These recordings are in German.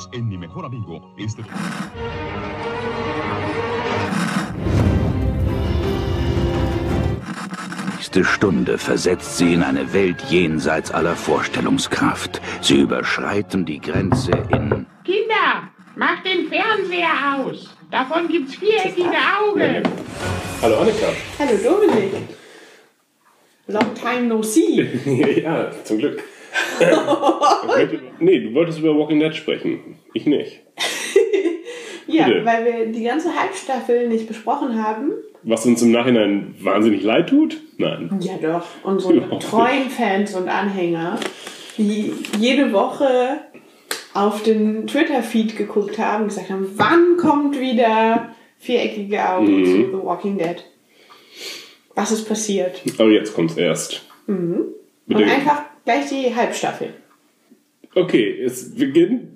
Unidos en Mi Mejor Amigo. Este... nächste Stunde versetzt sie in eine Welt jenseits aller Vorstellungskraft. Sie überschreiten die Grenze in... Kinder, macht den Fernseher aus. Davon gibt's viereckige Augen. Hallo Annika. Hallo Dominik. Long time no see. ja, zum Glück. nee, du wolltest über Walking Dead sprechen. Ich nicht. ja, Bitte. weil wir die ganze Halbstaffel nicht besprochen haben. Was uns im Nachhinein wahnsinnig leid tut? Nein. Ja doch, unsere Überhaupt treuen Fans und Anhänger, die jede Woche auf den Twitter-Feed geguckt haben und gesagt haben, wann kommt wieder viereckige Augen Mhm. zu The Walking Dead? Was ist passiert? Aber jetzt kommt's erst. Und Bitte. einfach gleich die Halbstaffel. Okay, es beginnt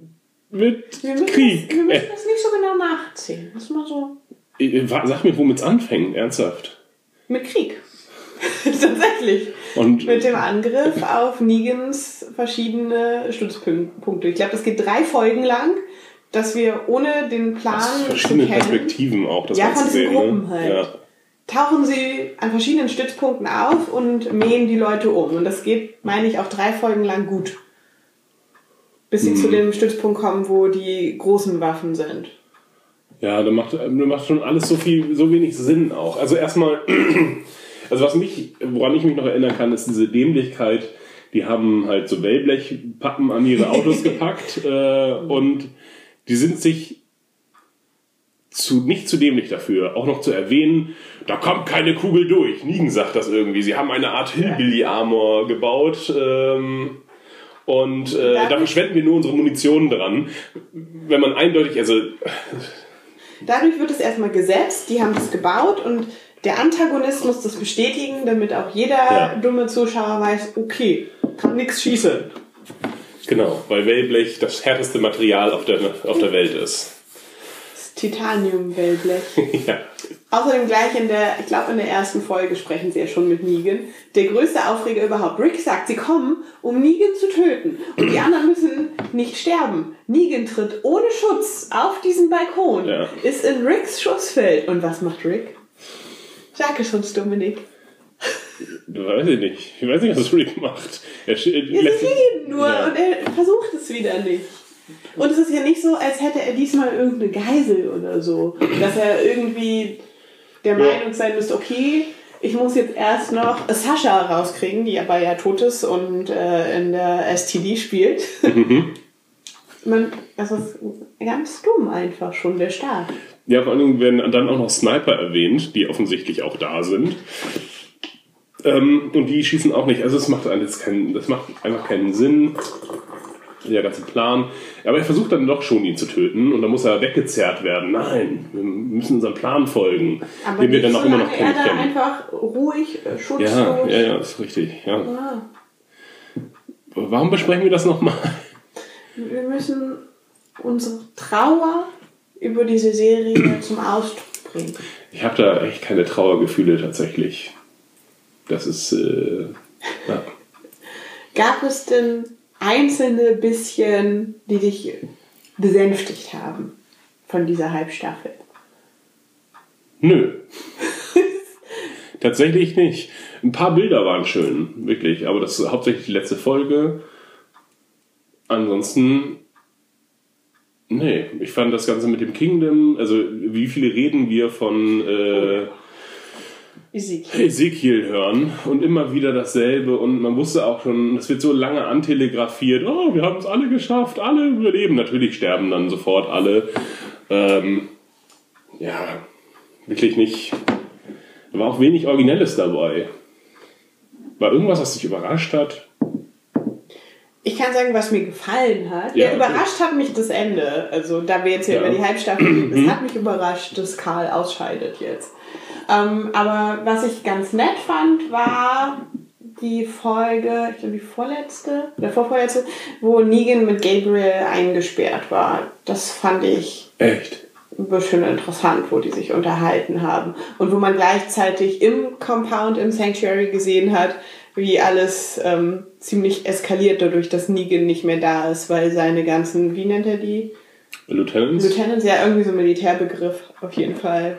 mit Wir Krieg. Das, wir müssen Äh, das nicht so genau nachzählen. Das ist mal so äh, wa- sag mir, womit es anfängt, ernsthaft. mit Krieg. Tatsächlich. Und Mit dem Angriff auf Negans verschiedene Stützpunkte. Ich glaube, das geht drei Folgen lang, dass wir ohne den Plan aus verschiedenen Perspektiven auch das Ja, von diesen sehen. Gruppen ne? halt. Ja. Tauchen sie an verschiedenen Stützpunkten auf und mähen die Leute um. Und das geht, meine ich, auch drei Folgen lang gut. Bis sie Mhm. zu dem Stützpunkt kommen, wo die großen Waffen sind. Ja, da macht, da macht schon alles so viel, so wenig Sinn auch. Also erstmal, also was mich, woran ich mich noch erinnern kann, ist diese Dämlichkeit. Die haben halt so Wellblechpappen an ihre Autos gepackt äh, und die sind sich zu, nicht zu dämlich dafür, auch noch zu erwähnen, da kommt keine Kugel durch. Nigen sagt das irgendwie. Sie haben eine Art Hillbilly-Armor gebaut. Ähm, und äh, da verschwenden wir nur unsere Munition dran. Wenn man eindeutig, also Dadurch wird es erstmal gesetzt, die haben das gebaut und der Antagonist muss das bestätigen, damit auch jeder Ja. dumme Zuschauer weiß, okay, kann nichts schießen. Genau, weil Wellblech das härteste Material auf der, auf der Welt ist. Titanium-Wellblech. ja. Außerdem gleich in der, ich glaube in der ersten Folge sprechen sie ja schon mit Negan. Der größte Aufreger überhaupt. Rick sagt, sie kommen, um Negan zu töten. Und die anderen müssen nicht sterben. Negan tritt ohne Schutz auf diesen Balkon, Ja. ist in Ricks Schussfeld. Und was macht Rick? Sag es uns, Dominik. Weiß ich nicht. Ich weiß nicht, was Rick macht. Er Ja, lässt- sie fliehen nur Ja. und er versucht es wieder nicht. Und es ist ja nicht so, als hätte er diesmal irgendeine Geisel oder so. Dass er irgendwie der. Meinung sein müsste, okay, ich muss jetzt erst noch Sascha rauskriegen, die aber ja tot ist und äh, in der STD spielt. Mhm. Man, das ist ganz dumm einfach schon, der Start. Ja, vor allen Dingen werden dann auch noch Sniper erwähnt, die offensichtlich auch da sind. Ähm, und die schießen auch nicht. Also es macht alles keinen, das macht einfach keinen Sinn. Der ganze Plan. Aber er versucht dann doch schon, ihn zu töten. Und dann muss er weggezerrt werden. Nein, wir müssen unserem Plan folgen. Aber den wir dann auch immer noch solange er kennen. da einfach ruhig, äh, schutzlos. Ja, ja, ja, ist richtig. Ja. Ah. Warum besprechen wir das nochmal? Wir müssen unsere Trauer über diese Serie zum Ausdruck bringen. Ich habe da echt keine Trauergefühle tatsächlich. Das ist. Äh, ja. Gab es denn einzelne bisschen, die dich besänftigt haben von dieser Halbstaffel? Nö. Tatsächlich nicht. Ein paar Bilder waren schön, wirklich, aber das ist hauptsächlich die letzte Folge. Ansonsten, nee, ich fand das Ganze mit dem Kingdom, also wie viele Reden wir von äh, Ezekiel. Ezekiel hören und immer wieder dasselbe und man wusste auch schon, es wird so lange antelegrafiert, oh, wir haben es alle geschafft, alle überleben. Natürlich sterben dann sofort alle. Ähm, ja, wirklich nicht. Da war auch wenig Originelles dabei. War irgendwas, was dich überrascht hat? Ich kann sagen, was mir gefallen hat. Ja, Ja, überrascht hat mich das Ende. Also, da wir jetzt hier Ja. Mhm. über die Halbstaffel reden, es hat mich überrascht, dass Karl ausscheidet jetzt. Ähm, aber was ich ganz nett fand, war die Folge, ich glaube die vorletzte, oder vorvorletzte, wo Negan mit Gabriel eingesperrt war. Das fand ich Echt? bisschen interessant, wo die sich unterhalten haben. Und wo man gleichzeitig im Compound, im Sanctuary gesehen hat, wie alles ähm, ziemlich eskaliert dadurch, dass Negan nicht mehr da ist, weil seine ganzen, wie nennt er die? Lieutenants? Lieutenants, ja, irgendwie so ein Militärbegriff auf jeden Fall,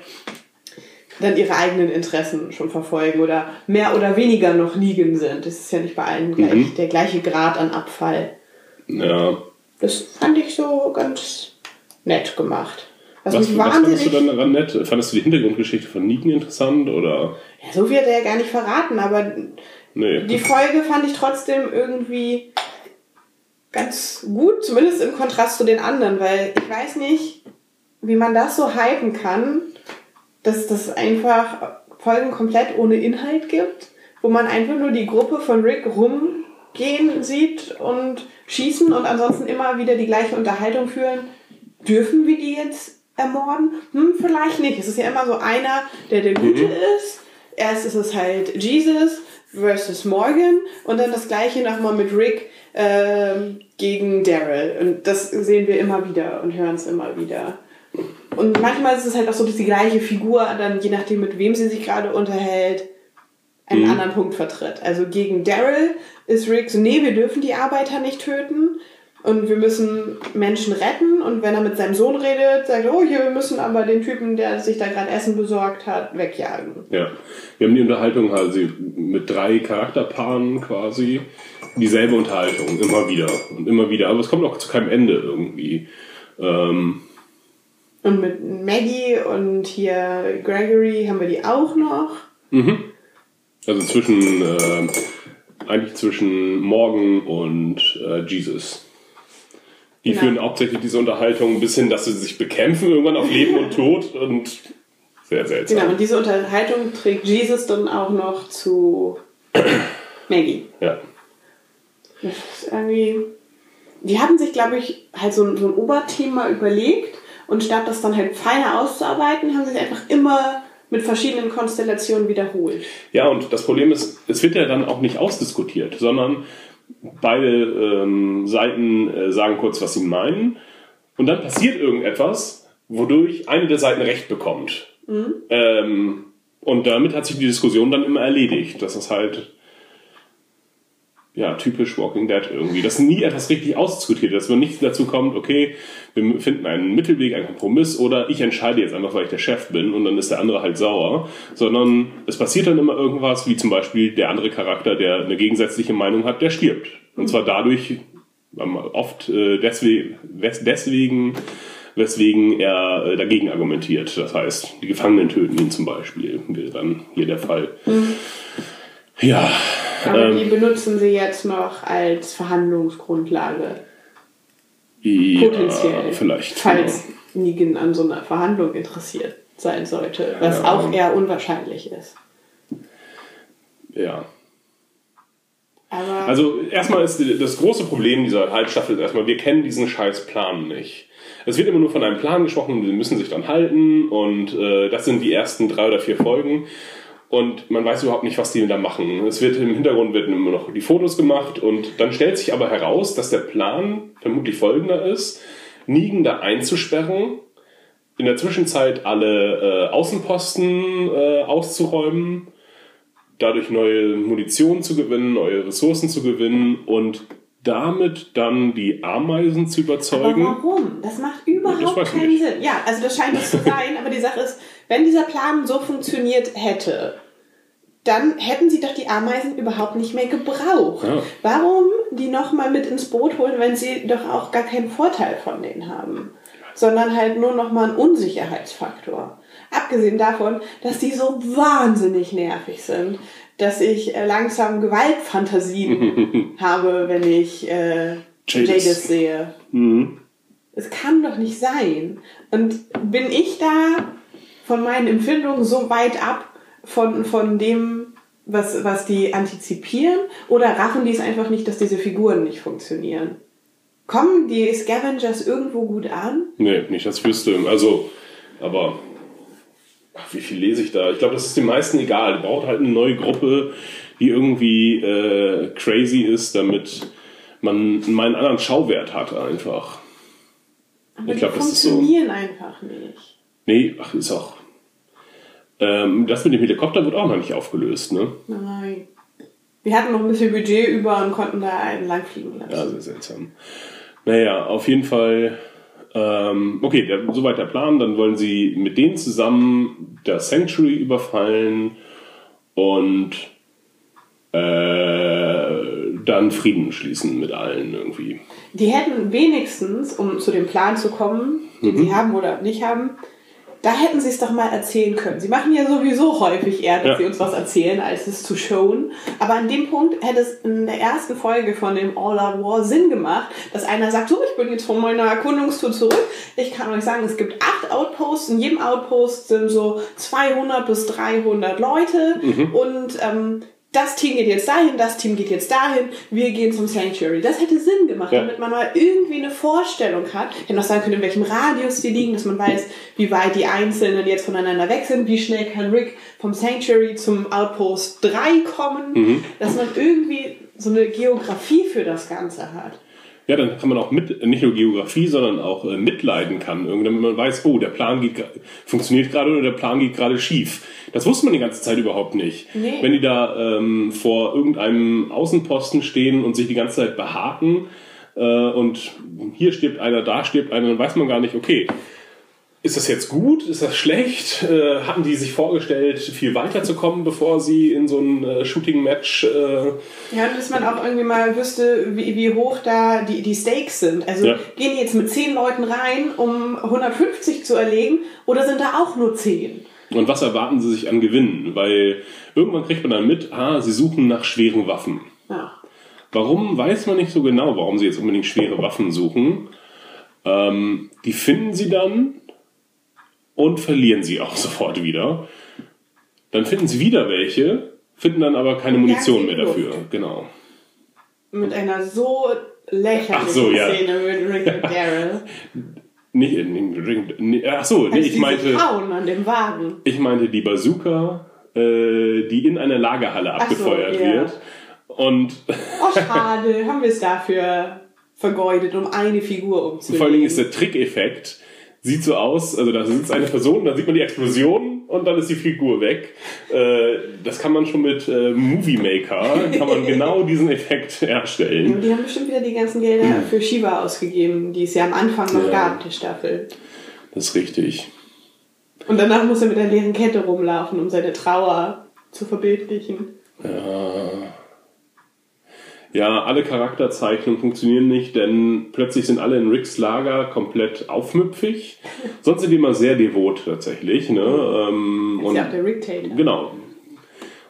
dann ihre eigenen Interessen schon verfolgen oder mehr oder weniger noch liegen sind. Das ist ja nicht bei allen gleich, Mhm. der gleiche Grad an Abfall. ja. Das fand ich so ganz nett gemacht. Was, Was, mich was fandest wahnsinnig. du dann daran nett? Fandest du die Hintergrundgeschichte von Negan interessant oder? ja, so wird er ja gar nicht verraten, aber Nee. die Folge fand ich trotzdem irgendwie ganz gut, zumindest im Kontrast zu den anderen, weil ich weiß nicht, wie man das so hypen kann, dass das einfach Folgen komplett ohne Inhalt gibt, wo man einfach nur die Gruppe von Rick rumgehen sieht und schießen und ansonsten immer wieder die gleiche Unterhaltung führen. Dürfen wir die jetzt ermorden? Hm, vielleicht nicht. Es ist ja immer so einer, der der Gute ist. Erst ist es halt Jesus versus Morgan und dann das gleiche nochmal mit Rick ähm, gegen Daryl. Und das sehen wir immer wieder und hören es immer wieder. Und manchmal ist es halt auch so, dass die gleiche Figur dann, je nachdem mit wem sie sich gerade unterhält, einen anderen Punkt vertritt. Also gegen Daryl ist Rick so, nee, wir dürfen die Arbeiter nicht töten und wir müssen Menschen retten. Und wenn er mit seinem Sohn redet, sagt er, oh, hier, wir müssen aber den Typen, der sich da gerade Essen besorgt hat, wegjagen. Ja. Wir haben die Unterhaltung also mit drei Charakterpaaren quasi. Dieselbe Unterhaltung, immer wieder und immer wieder. Aber es kommt auch zu keinem Ende irgendwie. Ähm, Und mit Maggie und hier Gregory haben wir die auch noch. also zwischen, äh, eigentlich zwischen Morgan und äh, Jesus. Die Genau. führen hauptsächlich diese Unterhaltung bis hin, dass sie sich bekämpfen irgendwann auf Leben und Tod und sehr seltsam. Genau, und diese Unterhaltung trägt Jesus dann auch noch zu Maggie. Ja. Das ist irgendwie. Die haben sich, glaube ich, halt so ein, so ein Oberthema überlegt und statt das dann halt feiner auszuarbeiten, haben sie es einfach immer mit verschiedenen Konstellationen wiederholt. Ja, und das Problem ist, es wird ja dann auch nicht ausdiskutiert, sondern beide ähm, Seiten äh, sagen kurz, was sie meinen. Und dann passiert irgendetwas, wodurch eine der Seiten Recht bekommt. Ähm, und damit hat sich die Diskussion dann immer erledigt. Das ist halt ja, typisch Walking Dead irgendwie. Dass nie etwas richtig ausdiskutiert dass man nicht dazu kommt, okay, wir finden einen Mittelweg, einen Kompromiss oder ich entscheide jetzt einfach, weil ich der Chef bin und dann ist der andere halt sauer, sondern es passiert dann immer irgendwas, wie zum Beispiel der andere Charakter, der eine gegensätzliche Meinung hat, der stirbt. Und zwar dadurch, ähm, oft äh, deswegen, wes- deswegen, weswegen er äh, dagegen argumentiert. Das heißt, die Gefangenen töten ihn zum Beispiel, wäre dann hier der Fall. Ja, Aber Ähm. die benutzen sie jetzt noch als Verhandlungsgrundlage. ja Potenziell. vielleicht. Falls Negan an so einer Verhandlung interessiert sein sollte. Was Ja. auch eher unwahrscheinlich ist. Ja. Aber Also erstmal ist das große Problem dieser Halbstaffel ist erstmal, wir kennen diesen scheiß Plan nicht. Es wird immer nur von einem Plan gesprochen, die müssen sich dann halten und äh, das sind die ersten drei oder vier Folgen und man weiß überhaupt nicht, was die da machen. Es wird im Hintergrund werden immer noch die Fotos gemacht und dann stellt sich aber heraus, dass der Plan vermutlich folgender ist, Negan da einzusperren, in der Zwischenzeit alle äh, Außenposten äh, auszuräumen, dadurch neue Munition zu gewinnen, neue Ressourcen zu gewinnen und damit dann die Ameisen zu Aber überzeugen. warum? Das macht überhaupt keinen. Sinn. Ja, also das scheint es zu sein, aber die Sache ist, wenn dieser Plan so funktioniert hätte, dann hätten sie doch die Ameisen überhaupt nicht mehr gebraucht. Ja. Warum die nochmal mit ins Boot holen, wenn sie doch auch gar keinen Vorteil von denen haben? Sondern halt nur nochmal einen Unsicherheitsfaktor. Abgesehen davon, dass die so wahnsinnig nervig sind, dass ich äh, langsam Gewaltfantasien habe, wenn ich äh, Jadis. Jadis sehe. Mhm. Es kann doch nicht sein. Und bin ich da von meinen Empfindungen so weit ab von, von dem, was, was die antizipieren? Oder raffen die es einfach nicht, dass diese Figuren nicht funktionieren? Kommen die Scavengers irgendwo gut an? Nee, nicht, ich wüsste. Also, aber ach, wie viel lese ich da? Ich glaube, das ist den meisten egal. Die braucht halt eine neue Gruppe, die irgendwie äh, crazy ist, damit man mal einen anderen Schauwert hat einfach. Aber Ich glaub, die das ist so. funktionieren einfach nicht. Nee, ach, ist auch. Ähm, das mit dem Helikopter wird auch noch nicht aufgelöst, ne? Nein. Wir hatten noch ein bisschen Budget über und konnten da einen lang fliegen lassen. Ja, sehr seltsam. Naja, auf jeden Fall. Ähm, okay, der, soweit der Plan. Dann wollen sie mit denen zusammen das Sanctuary überfallen und äh, dann Frieden schließen mit allen irgendwie. Die hätten wenigstens, um zu dem Plan zu kommen, den sie haben oder nicht haben, da hätten sie es doch mal erzählen können. Sie machen ja sowieso häufig eher, dass Ja. sie uns was erzählen, als es zu showen. Aber an dem Punkt hätte es in der ersten Folge von dem All Out War Sinn gemacht, dass einer sagt, so, ich bin jetzt von meiner Erkundungstour zurück. Ich kann euch sagen, es gibt acht Outposts. In jedem Outpost sind so 200 bis 300 Leute. Und ähm, das Team geht jetzt dahin, das Team geht jetzt dahin, wir gehen zum Sanctuary. Das hätte Sinn gemacht, Ja. damit man mal irgendwie eine Vorstellung hat. Ich hätte noch sagen können, in welchem Radius die liegen, dass man weiß, wie weit die Einzelnen jetzt voneinander weg sind, wie schnell kann Rick vom Sanctuary zum Outpost 3 kommen, dass man irgendwie so eine Geografie für das Ganze hat. Ja, dann kann man auch mit, nicht nur Geografie, sondern auch äh, mitleiden kann, irgendwie, damit man weiß, oh, der Plan geht, funktioniert gerade oder der Plan geht gerade schief. Das wusste man die ganze Zeit überhaupt nicht. Nee. Wenn die da ähm, vor irgendeinem Außenposten stehen und sich die ganze Zeit behaken äh, und hier stirbt einer, da stirbt einer, dann weiß man gar nicht, okay, ist das jetzt gut? Ist das schlecht? Äh, hatten die sich vorgestellt, viel weiter zu kommen, bevor sie in so ein äh, Shooting-Match äh, Ja, und dass man auch irgendwie mal wüsste, wie, wie hoch da die, die Stakes sind. Also Ja. gehen die jetzt mit 10 Leuten rein, um 150 zu erlegen, oder sind da auch nur 10? Und was erwarten sie sich an Gewinnen? Weil irgendwann kriegt man dann mit, ah, sie suchen nach schweren Waffen. Ja. Warum weiß man nicht so genau, warum sie jetzt unbedingt schwere Waffen suchen. Ähm, die finden sie dann und verlieren sie auch sofort wieder. Dann finden sie wieder welche, finden dann aber keine Munition mehr dafür. Genau. Mit einer so lächerlichen so, ja. Szene mit Rick und Daryl. Nicht in, in, in ach so, nee, ich meinte, hauen an dem Wagen. ich meinte die Bazooka, äh, die in einer Lagerhalle Ach so, abgefeuert ja. wird. Und Oh, schade, haben wir es dafür vergeudet, um eine Figur umzulegen. Vor allen Dingen ist der Trickeffekt, sieht so aus, also da sitzt eine Person, dann sieht man die Explosion und dann ist die Figur weg. Äh, das kann man schon mit äh, Movie Maker, kann man genau diesen Effekt herstellen. Und die haben bestimmt wieder die ganzen Gelder für Shiva ausgegeben, die es ja am Anfang noch Ja. gab, der Staffel. Das ist richtig. Und danach muss er mit einer leeren Kette rumlaufen, um seine Trauer zu verbildlichen. Ja, alle Charakterzeichnungen funktionieren nicht, denn plötzlich sind alle in Ricks Lager komplett aufmüpfig. Sonst sind die immer sehr devot tatsächlich. Ne? Ähm, Ist ja auch der Rick Taylor. Genau.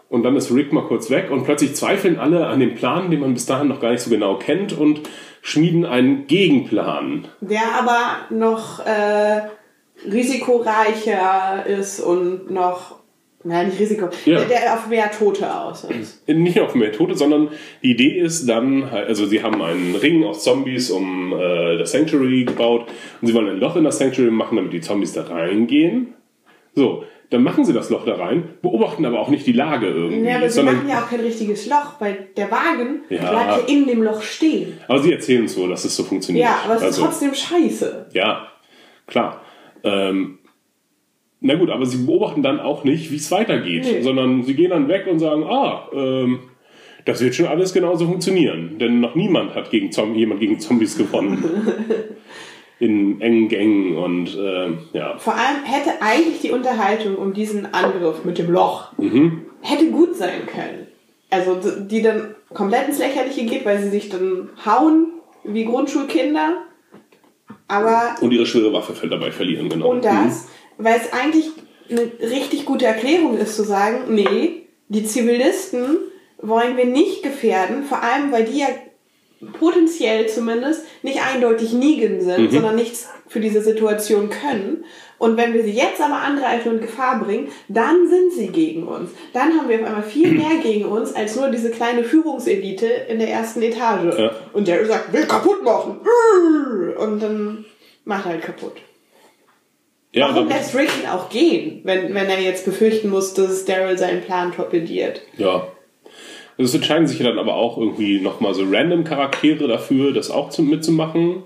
Und dann ist Rick mal kurz weg und plötzlich zweifeln alle an dem Plan, den man bis dahin noch gar nicht so genau kennt und schmieden einen Gegenplan. Der aber noch äh, risikoreicher ist und noch, nein, nicht Risiko, Ja. der, der auf mehr Tote aus ist. Nicht nur auf mehr Tote, sondern die Idee ist dann, also sie haben einen Ring aus Zombies um äh, das Sanctuary gebaut und sie wollen ein Loch in das Sanctuary machen, damit die Zombies da reingehen. So, dann machen sie das Loch da rein, beobachten aber auch nicht die Lage irgendwie. Ja, aber sie machen ja auch kein richtiges Loch, weil der Wagen Ja. bleibt ja in dem Loch stehen. aber sie erzählen uns so, dass es so funktioniert. Ja, aber es ist Also- trotzdem scheiße. Ja, klar. Ähm, na gut, aber sie beobachten dann auch nicht, wie es weitergeht, Nee. sondern sie gehen dann weg und sagen, ah, ähm, das wird schon alles genauso funktionieren. Denn noch niemand hat gegen Zom jemand gegen Zombies gewonnen. In engen Gängen und ähm, ja. Vor allem hätte eigentlich die Unterhaltung um diesen Angriff mit dem Loch hätte gut sein können. Also die dann komplett ins Lächerliche geht, weil sie sich dann hauen wie Grundschulkinder. Aber Und ihre schwere Waffe fällt dabei verlieren, genau. und das, weil es eigentlich eine richtig gute Erklärung ist zu sagen, nee, die Zivilisten wollen wir nicht gefährden, vor allem weil die ja potenziell zumindest nicht eindeutig Negan sind, sondern nichts für diese Situation können. Und wenn wir sie jetzt aber angreifen und Gefahr bringen, dann sind sie gegen uns. Dann haben wir auf einmal viel mehr gegen uns als nur diese kleine Führungselite in der ersten Etage. Ja. Und der sagt, will kaputt machen. Und dann macht er halt kaputt. Ja, Warum aber, lässt Rick ihn auch gehen, wenn, wenn er jetzt befürchten muss, dass Daryl seinen Plan torpediert? ja. Es entscheiden sich ja dann aber auch irgendwie nochmal so random Charaktere dafür, das auch zu, mitzumachen.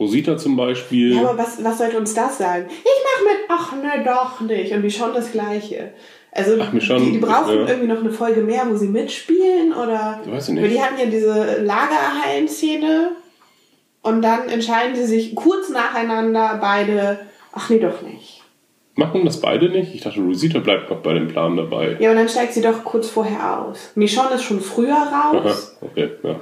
Rosita zum Beispiel. Ja, aber was, was sollte uns das sagen? Ich mach mit, ach ne, doch nicht. Und schon das Gleiche. Also Ach, Michonne, die, die brauchen ja. irgendwie noch eine Folge mehr, wo sie mitspielen oder. Weiß ich nicht. Weil die hatten ja diese Lagerhallen-Szene und dann entscheiden sie sich kurz nacheinander beide. Ach nee, doch nicht. Machen das beide nicht? Ich dachte, Rosita bleibt noch bei dem Plan dabei. Ja, und dann steigt sie doch kurz vorher aus. Michonne ist schon früher Aha, raus. okay, ja.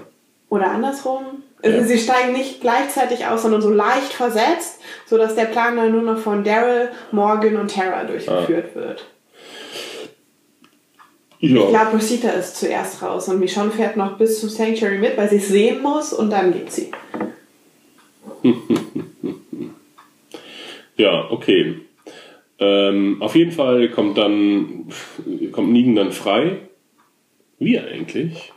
Oder andersrum. Also Ja. sie steigen nicht gleichzeitig aus, sondern so leicht versetzt, sodass der Plan dann nur noch von Daryl, Morgan und Tara durchgeführt wird. Ich Ja, glaube, Rosita ist zuerst raus und Michonne fährt noch bis zum Sanctuary mit, weil sie es sehen muss und dann geht sie. ja okay. Ähm, auf jeden Fall kommt dann, kommt Negan dann frei. Wie eigentlich?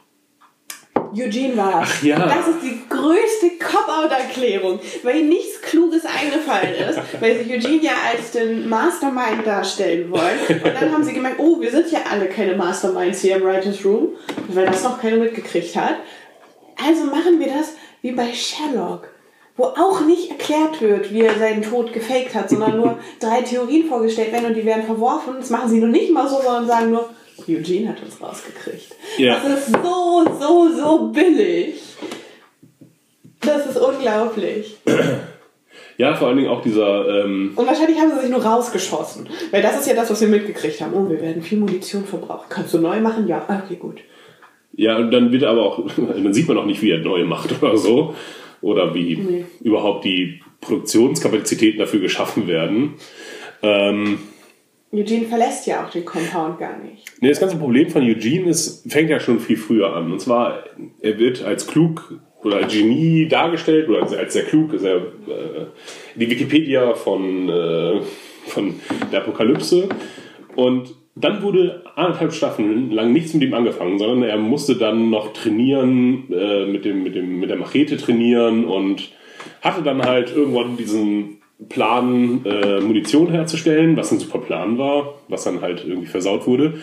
Eugene war Ach ja. Das ist die größte Cop-Out-Erklärung, weil ihm nichts Kluges eingefallen ist, weil sie Eugene ja als den Mastermind darstellen wollen. Und dann haben sie gemerkt, oh, wir sind ja alle keine Masterminds hier im Writers Room, weil das noch keiner mitgekriegt hat. Also machen wir das wie bei Sherlock, wo auch nicht erklärt wird, wie er seinen Tod gefaked hat, sondern nur drei Theorien vorgestellt werden und die werden verworfen. Das machen sie nur nicht mal so, sondern sagen nur, Eugene hat uns rausgekriegt. Ja. Das ist so, so, so billig. Das ist unglaublich. Ja, vor allen Dingen auch dieser, ähm, Und wahrscheinlich haben sie sich nur rausgeschossen. Weil das ist ja das, was wir mitgekriegt haben. Oh, wir werden viel Munition verbrauchen. Kannst du neu machen? Ja. Ah, Okay, gut. ja, und dann wird aber auch, dann sieht man auch nicht, wie er neue macht oder so. Oder wie Nee. überhaupt die Produktionskapazitäten dafür geschaffen werden. Ähm, Eugene verlässt ja auch den Compound gar nicht. Nee, das ganze Problem von Eugene ist, fängt ja schon viel früher an. Und zwar, er wird als klug oder als Genie dargestellt, oder als, sehr klug, ist er äh, die Wikipedia von, äh, von der Apokalypse. Und dann wurde anderthalb Staffeln lang nichts mit ihm angefangen, sondern er musste dann noch trainieren, äh, mit, dem, mit, dem, mit der Machete trainieren und hatte dann halt irgendwann diesen Plan, äh, Munition herzustellen, was ein super Plan war, was dann halt irgendwie versaut wurde.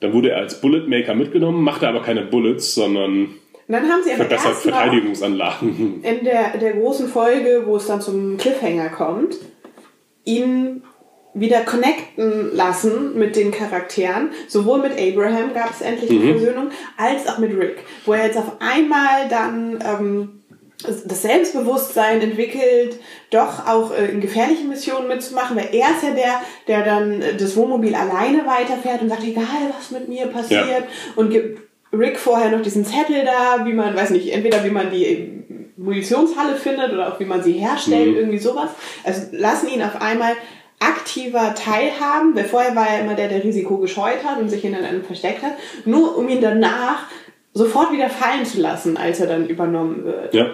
Dann wurde er als Bullet Maker mitgenommen, machte aber keine Bullets, sondern Und dann haben sie verbessert Verteidigungsanlagen. in der, der großen Folge, wo es dann zum Cliffhanger kommt, ihn wieder connecten lassen mit den Charakteren. Sowohl mit Abraham gab es endlich die Versöhnung, als auch mit Rick. Wo er jetzt auf einmal dann ähm, das Selbstbewusstsein entwickelt, doch auch äh, in gefährlichen Missionen mitzumachen, weil er ist ja der, der dann äh, das Wohnmobil alleine weiterfährt und sagt, egal was mit mir passiert Ja. und gibt Rick vorher noch diesen Zettel da, wie man, weiß nicht, entweder wie man die Munitionshalle findet oder auch wie man sie herstellt, irgendwie sowas. Also lassen ihn auf einmal aktiver teilhaben, weil vorher war er immer der, der Risiko gescheut hat und sich in einem versteckt hat, nur um ihn danach sofort wieder fallen zu lassen, als er dann übernommen wird. Ja.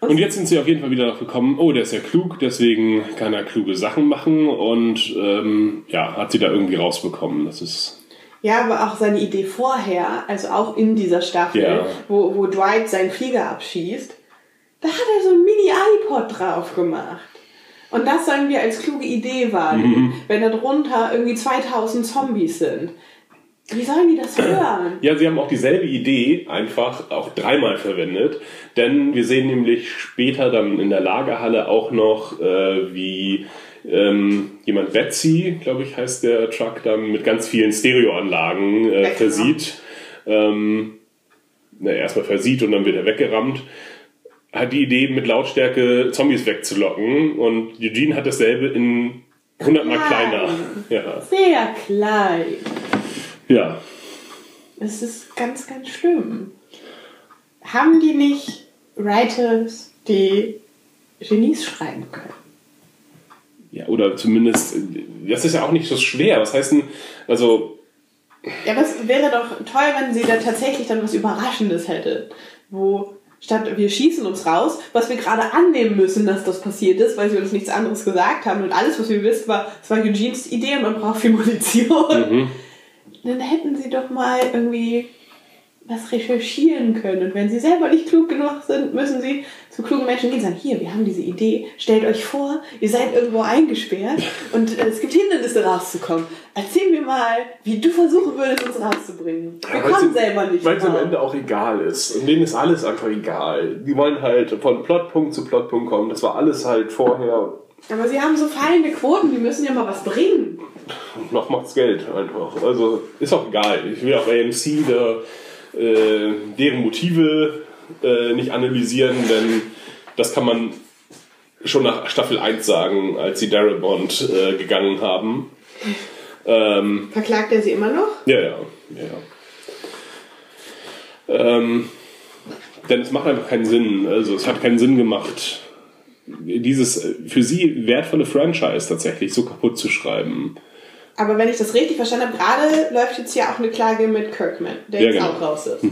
Und jetzt sind sie auf jeden Fall wieder darauf gekommen, oh, der ist ja klug, deswegen kann er kluge Sachen machen und ähm, ja, hat sie da irgendwie rausbekommen. Das ist Ja, aber auch seine Idee vorher, also auch in dieser Staffel, Ja. wo, wo Dwight seinen Flieger abschießt, da hat er so ein Mini-iPod drauf gemacht. Und das sollen wir als kluge Idee wahrnehmen, wenn da drunter irgendwie 2000 Zombies sind. Wie sollen die das hören? Ja, sie haben auch dieselbe Idee einfach auch dreimal verwendet, denn wir sehen nämlich später dann in der Lagerhalle auch noch, äh, wie ähm, jemand Betsy, glaube ich, heißt der Truck, dann mit ganz vielen Stereoanlagen äh, versieht. Ähm, na, erstmal versieht und dann wird er weggerammt. Hat die Idee, mit Lautstärke Zombies wegzulocken und Eugene hat dasselbe in 100 mal Klein. kleiner. Ja. Sehr klein. ja. Es ist ganz, ganz schlimm. Haben die nicht Writers, die Genies schreiben können? Ja, oder zumindest, das ist ja auch nicht so schwer. Was heißt denn, also, Ja, aber es wäre doch toll, wenn sie da tatsächlich dann was Überraschendes hätte. Wo statt wir schießen uns raus, was wir gerade annehmen müssen, dass das passiert ist, weil sie uns nichts anderes gesagt haben und alles, was wir wissen, war, es war Eugenes Idee und man braucht viel Munition. Dann hätten sie doch mal irgendwie was recherchieren können. Und wenn sie selber nicht klug genug sind, müssen sie zu klugen Menschen gehen und sagen, hier, wir haben diese Idee, stellt euch vor, ihr seid irgendwo eingesperrt und äh, es gibt Hindernisse rauszukommen. Erzähl mir mal, wie du versuchen würdest, uns rauszubringen. Wir kommen selber nicht Weil es am. Ende auch egal ist. Und denen ist alles einfach egal. Die wollen halt von Plotpunkt zu Plotpunkt kommen. Das war alles halt vorher. Aber sie haben so fallende Quoten, die müssen ja mal was bringen. noch macht's Geld einfach. Also ist auch egal. Ich will auch AMC da, äh, deren Motive äh, nicht analysieren, denn das kann man schon nach Staffel 1 sagen, als sie Darabont äh, gegangen haben. Ähm, Verklagt er sie immer noch? ja, ja, ja. ja. Ähm, denn es macht einfach keinen Sinn. Also es hat keinen Sinn gemacht, dieses äh, für sie wertvolle Franchise tatsächlich so kaputt zu schreiben. Aber wenn ich das richtig verstanden habe, gerade läuft jetzt ja auch eine Klage mit Kirkman, der Ja, jetzt genau. auch raus ist.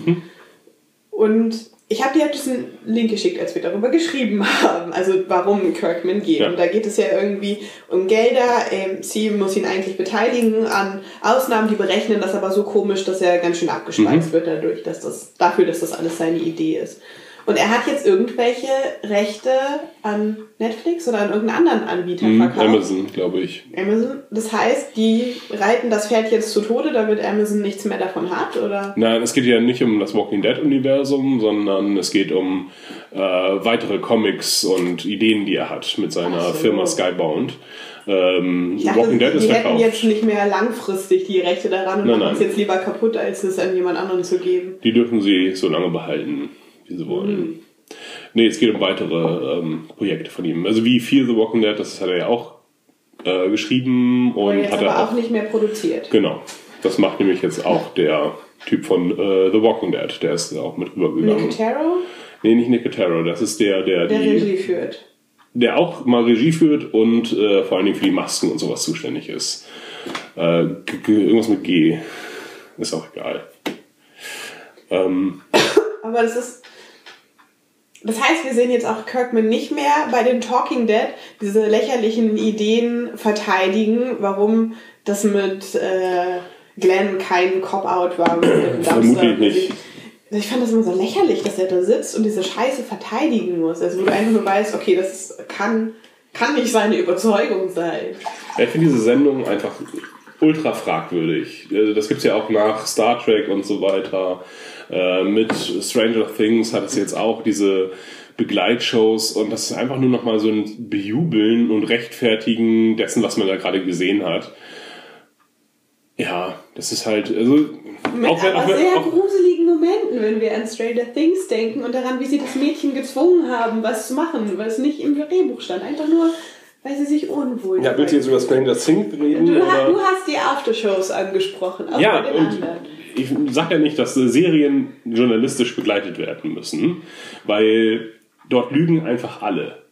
Und ich habe dir diesen Link geschickt, als wir darüber geschrieben haben, also warum Kirkman geht. Ja. Und da geht es ja irgendwie um Gelder. AMC muss ihn eigentlich beteiligen an Ausnahmen, die berechnen das aber so komisch, dass er ganz schön Mhm. abgespeist wird dadurch, dass das, dafür, dass das alles seine Idee ist. Und er hat jetzt irgendwelche Rechte an Netflix oder an irgendeinen anderen Anbieter Hm, verkauft. Amazon, glaube ich. Amazon. Das heißt, die reiten das Pferd jetzt zu Tode, damit Amazon nichts mehr davon hat, oder? Nein, es geht ja nicht um das Walking Dead-Universum, sondern es geht um äh, weitere Comics und Ideen, die er hat mit seiner so. Firma Skybound. Ähm, dachte, Walking Dead die ist hätten verkauft. jetzt nicht mehr langfristig die Rechte daran und Nein, machen es jetzt lieber kaputt, als es an jemand anderen zu geben. Die dürfen sie so lange behalten, wie sie wollen. Hm. Nee, es geht um weitere ähm, Projekte von ihm. Also wie Fear the Walking Dead, das hat er ja auch äh, geschrieben und jetzt hat aber er auch nicht mehr produziert. Genau. Das macht nämlich jetzt auch der Typ von äh, The Walking Dead. Der ist auch mit rübergegangen. Nicotero, Nee, nicht Nicotero. Das ist der, der, der die, Regie führt. der auch mal Regie führt und äh, vor allen Dingen für die Masken und sowas zuständig ist. Äh, irgendwas mit G. Ist auch egal. Ähm, Aber das ist. Das heißt, wir sehen jetzt auch Kirkman nicht mehr bei den Talking Dead diese lächerlichen Ideen verteidigen, warum das mit äh, Glenn kein Cop-Out war. Vermutlich nicht. Ich fand das immer so lächerlich, dass er da sitzt und diese Scheiße verteidigen muss. Also wo du einfach nur weißt, okay, das kann, kann nicht seine Überzeugung sein. ich finde diese Sendung einfach ultra fragwürdig. Also Das gibt es ja auch nach Star Trek und so weiter. Äh, mit Stranger Things hat es jetzt auch diese Begleitshows und das ist einfach nur noch mal so ein Bejubeln und Rechtfertigen dessen, was man da gerade gesehen hat. Ja, das ist halt, also, Mit auch wenn, auch aber wenn, sehr auch, gruseligen Momenten, wenn wir an Stranger Things denken und daran, wie sie das Mädchen gezwungen haben, was zu machen, was nicht im Drehbuch stand. Einfach nur, weil sie sich unwohl ja, willst du jetzt über Stranger Things reden? du, du hast die Aftershows angesprochen, auch Ja, und anderen. Ich sage ja nicht, dass Serien journalistisch begleitet werden müssen, weil dort lügen einfach alle.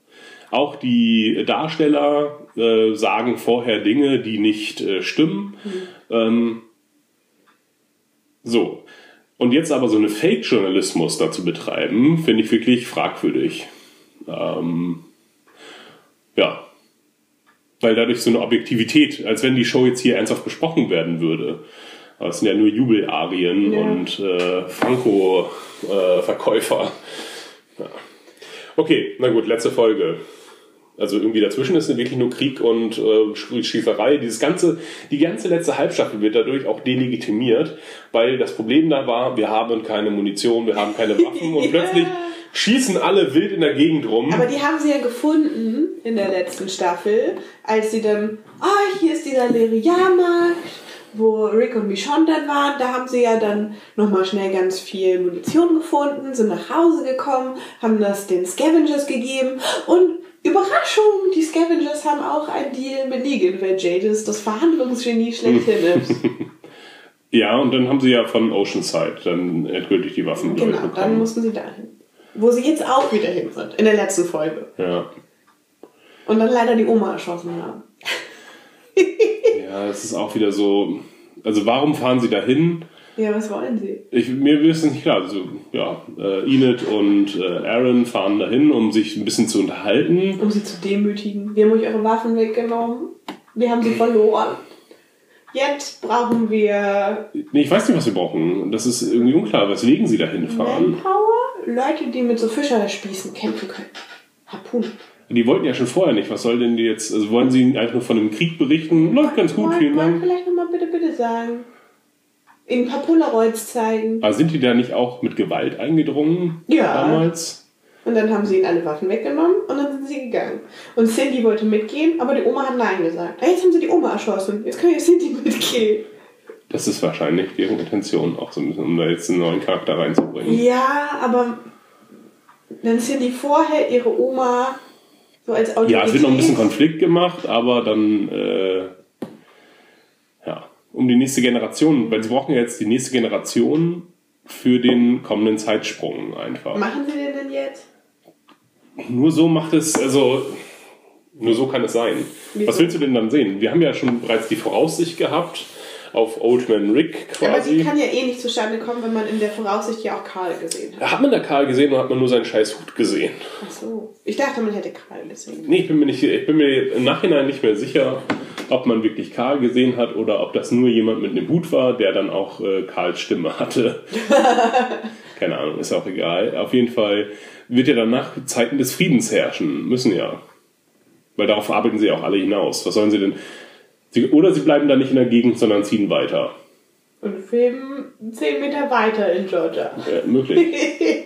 Auch die Darsteller äh, sagen vorher Dinge, die nicht äh, stimmen. Ähm, so. Und jetzt aber so eine Fake-Journalismus dazu betreiben, finde ich wirklich fragwürdig. Ähm, ja. Weil dadurch so eine Objektivität, als wenn die Show jetzt hier ernsthaft besprochen werden würde. Aber es sind ja nur Jubelarien Ja. und äh, Franco-Verkäufer. ja. Okay, na gut, letzte Folge. Also irgendwie dazwischen ist wirklich nur Krieg und äh, Schießerei. Dieses ganze, die ganze letzte Halbstaffel wird dadurch auch delegitimiert, weil das Problem da war, wir haben keine Munition, wir haben keine Waffen und plötzlich schießen alle wild in der Gegend rum. Aber die haben sie ja gefunden in der letzten Staffel, als sie dann, ah, hier ist dieser leere Jahrmarkt, wo Rick und Michonne dann waren. Da haben sie ja dann nochmal schnell ganz viel Munition gefunden, sind nach Hause gekommen, haben das den Scavengers gegeben und Überraschung, die Scavengers haben auch einen Deal mit Negan, weil Jadis das Verhandlungsgenie schlechthin ist. Ja, und dann haben sie ja von Oceanside dann endgültig die Waffen genau, dann bekommen. mussten sie dahin. Wo sie jetzt auch wieder hin sind, in der letzten Folge. Ja. Und dann leider die Oma erschossen haben. ja, es ist auch wieder so. Also warum fahren sie dahin? Ja, was wollen sie? Ich, mir ist es nicht klar. Also, ja, äh, Enid und äh, Aaron fahren dahin, um sich ein bisschen zu unterhalten. um sie zu demütigen. Wir haben euch eure Waffen weggenommen. Wir haben sie verloren. Jetzt brauchen wir Nee, ich weiß nicht, was wir brauchen. Das ist irgendwie unklar, weswegen sie dahin fahren. Manpower, Leute, die mit so Fischerspießen kämpfen können. Harpunen. Die wollten ja schon vorher nicht. Was soll denn die jetzt? Also wollen sie einfach nur von einem Krieg berichten? Läuft ganz gut, vielen Dank. vielleicht nochmal bitte, bitte sagen. Ihnen ein paar Polaroids zeigen. Aber sind die da nicht auch mit Gewalt eingedrungen Ja. damals? Und dann haben sie ihnen alle Waffen weggenommen und dann sind sie gegangen. Und Cindy wollte mitgehen, aber die Oma hat Nein gesagt. Ah, jetzt haben sie die Oma erschossen. Jetzt kann ja Cindy mitgehen. Das ist wahrscheinlich deren Intention auch so ein bisschen, um da jetzt einen neuen Charakter reinzubringen. Ja, aber dann Cindy vorher ihre Oma so als. Ja, es wird noch ein bisschen Konflikt gemacht, aber dann, äh, ja, um die nächste Generation, weil sie brauchen ja jetzt die nächste Generation für den kommenden Zeitsprung einfach. Machen sie den denn jetzt? Nur so macht es, also, nur so kann es sein. Wieso? Was willst du denn dann sehen? Wir haben ja schon bereits die Voraussicht gehabt auf Old Man Rick Aber die quasi. kann ja eh nicht zustande kommen, wenn man in der Voraussicht ja auch Karl gesehen hat. Hat man da Karl gesehen oder hat man nur seinen scheiß Hut gesehen? Ach so. Ich dachte, man hätte Karl gesehen. Nee, ich bin mir, nicht, ich bin mir im Nachhinein nicht mehr sicher, ob man wirklich Karl gesehen hat oder ob das nur jemand mit einem Hut war, der dann auch äh, Karls Stimme hatte. Keine Ahnung, ist auch egal. Auf jeden Fall wird ja danach Zeiten des Friedens herrschen. Müssen ja. Weil darauf arbeiten sie auch alle hinaus. Was sollen sie denn? Sie, oder sie bleiben da nicht in der Gegend, sondern ziehen weiter. Und filmen 10 Meter weiter in Georgia. Äh, möglich.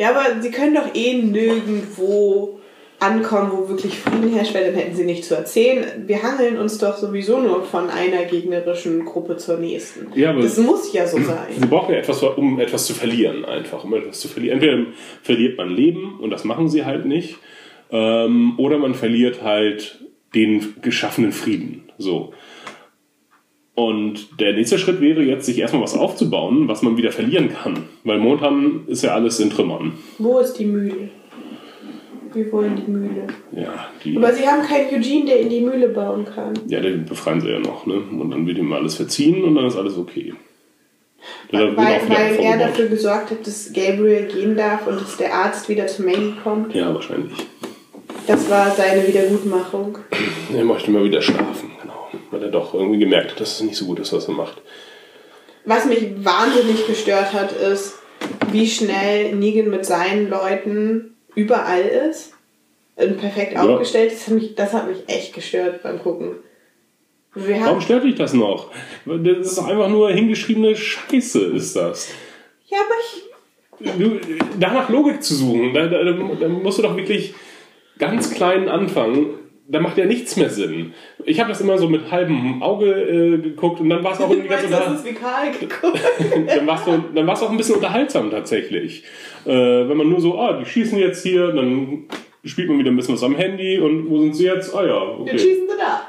Ja, aber sie können doch eh nirgendwo ankommen, wo wirklich Frieden herrscht, weil dann hätten sie nicht zu erzählen. Wir hangeln uns doch sowieso nur von einer gegnerischen Gruppe zur nächsten. Ja, aber- das muss ja so Sie sein. brauchen ja etwas, um etwas zu verlieren, einfach. Um etwas zu verlieren. Entweder verliert man Leben und das machen sie halt nicht, ähm, oder man verliert halt den geschaffenen Frieden. So. Und der nächste Schritt wäre jetzt, sich erstmal was aufzubauen, was man wieder verlieren kann. Weil momentan ist ja alles in Trümmern. Wo ist die Mühle? Wir wollen die Mühle. Ja, die, Aber sie haben keinen Eugene, der in die Mühle bauen kann. ja, den befreien sie ja noch, ne? Und dann wird ihm alles verziehen und dann ist alles okay. Weil, wieder weil er dafür gesorgt hat, dass Gabriel gehen darf und dass der Arzt wieder zu Maggie kommt. Ja, wahrscheinlich. Das war seine Wiedergutmachung. Er möchte mal wieder schlafen, genau. Weil er doch irgendwie gemerkt hat, dass es nicht so gut ist, was er macht. Was mich wahnsinnig gestört hat, ist, wie schnell Negan mit seinen Leuten überall ist. Und perfekt Ja. aufgestellt. Das hat, mich, das hat mich echt gestört beim Gucken. Wir Warum stört dich das noch? Das ist einfach nur hingeschriebene Scheiße, ist das. ja, aber ich, Du, danach Logik zu suchen, da, da, da musst du doch wirklich ganz klein anfangen. Da macht ja nichts mehr Sinn. Ich habe das immer so mit halbem Auge äh, geguckt und dann war es auch irgendwie ganz weißt, das unter, ist wie Karl geguckt. dann war's so, dann auch ein bisschen unterhaltsam tatsächlich. Äh, wenn man nur so, ah, die schießen jetzt hier, dann spielt man wieder ein bisschen was am Handy und wo sind sie jetzt? Ah ja, okay. Jetzt schießen sie da.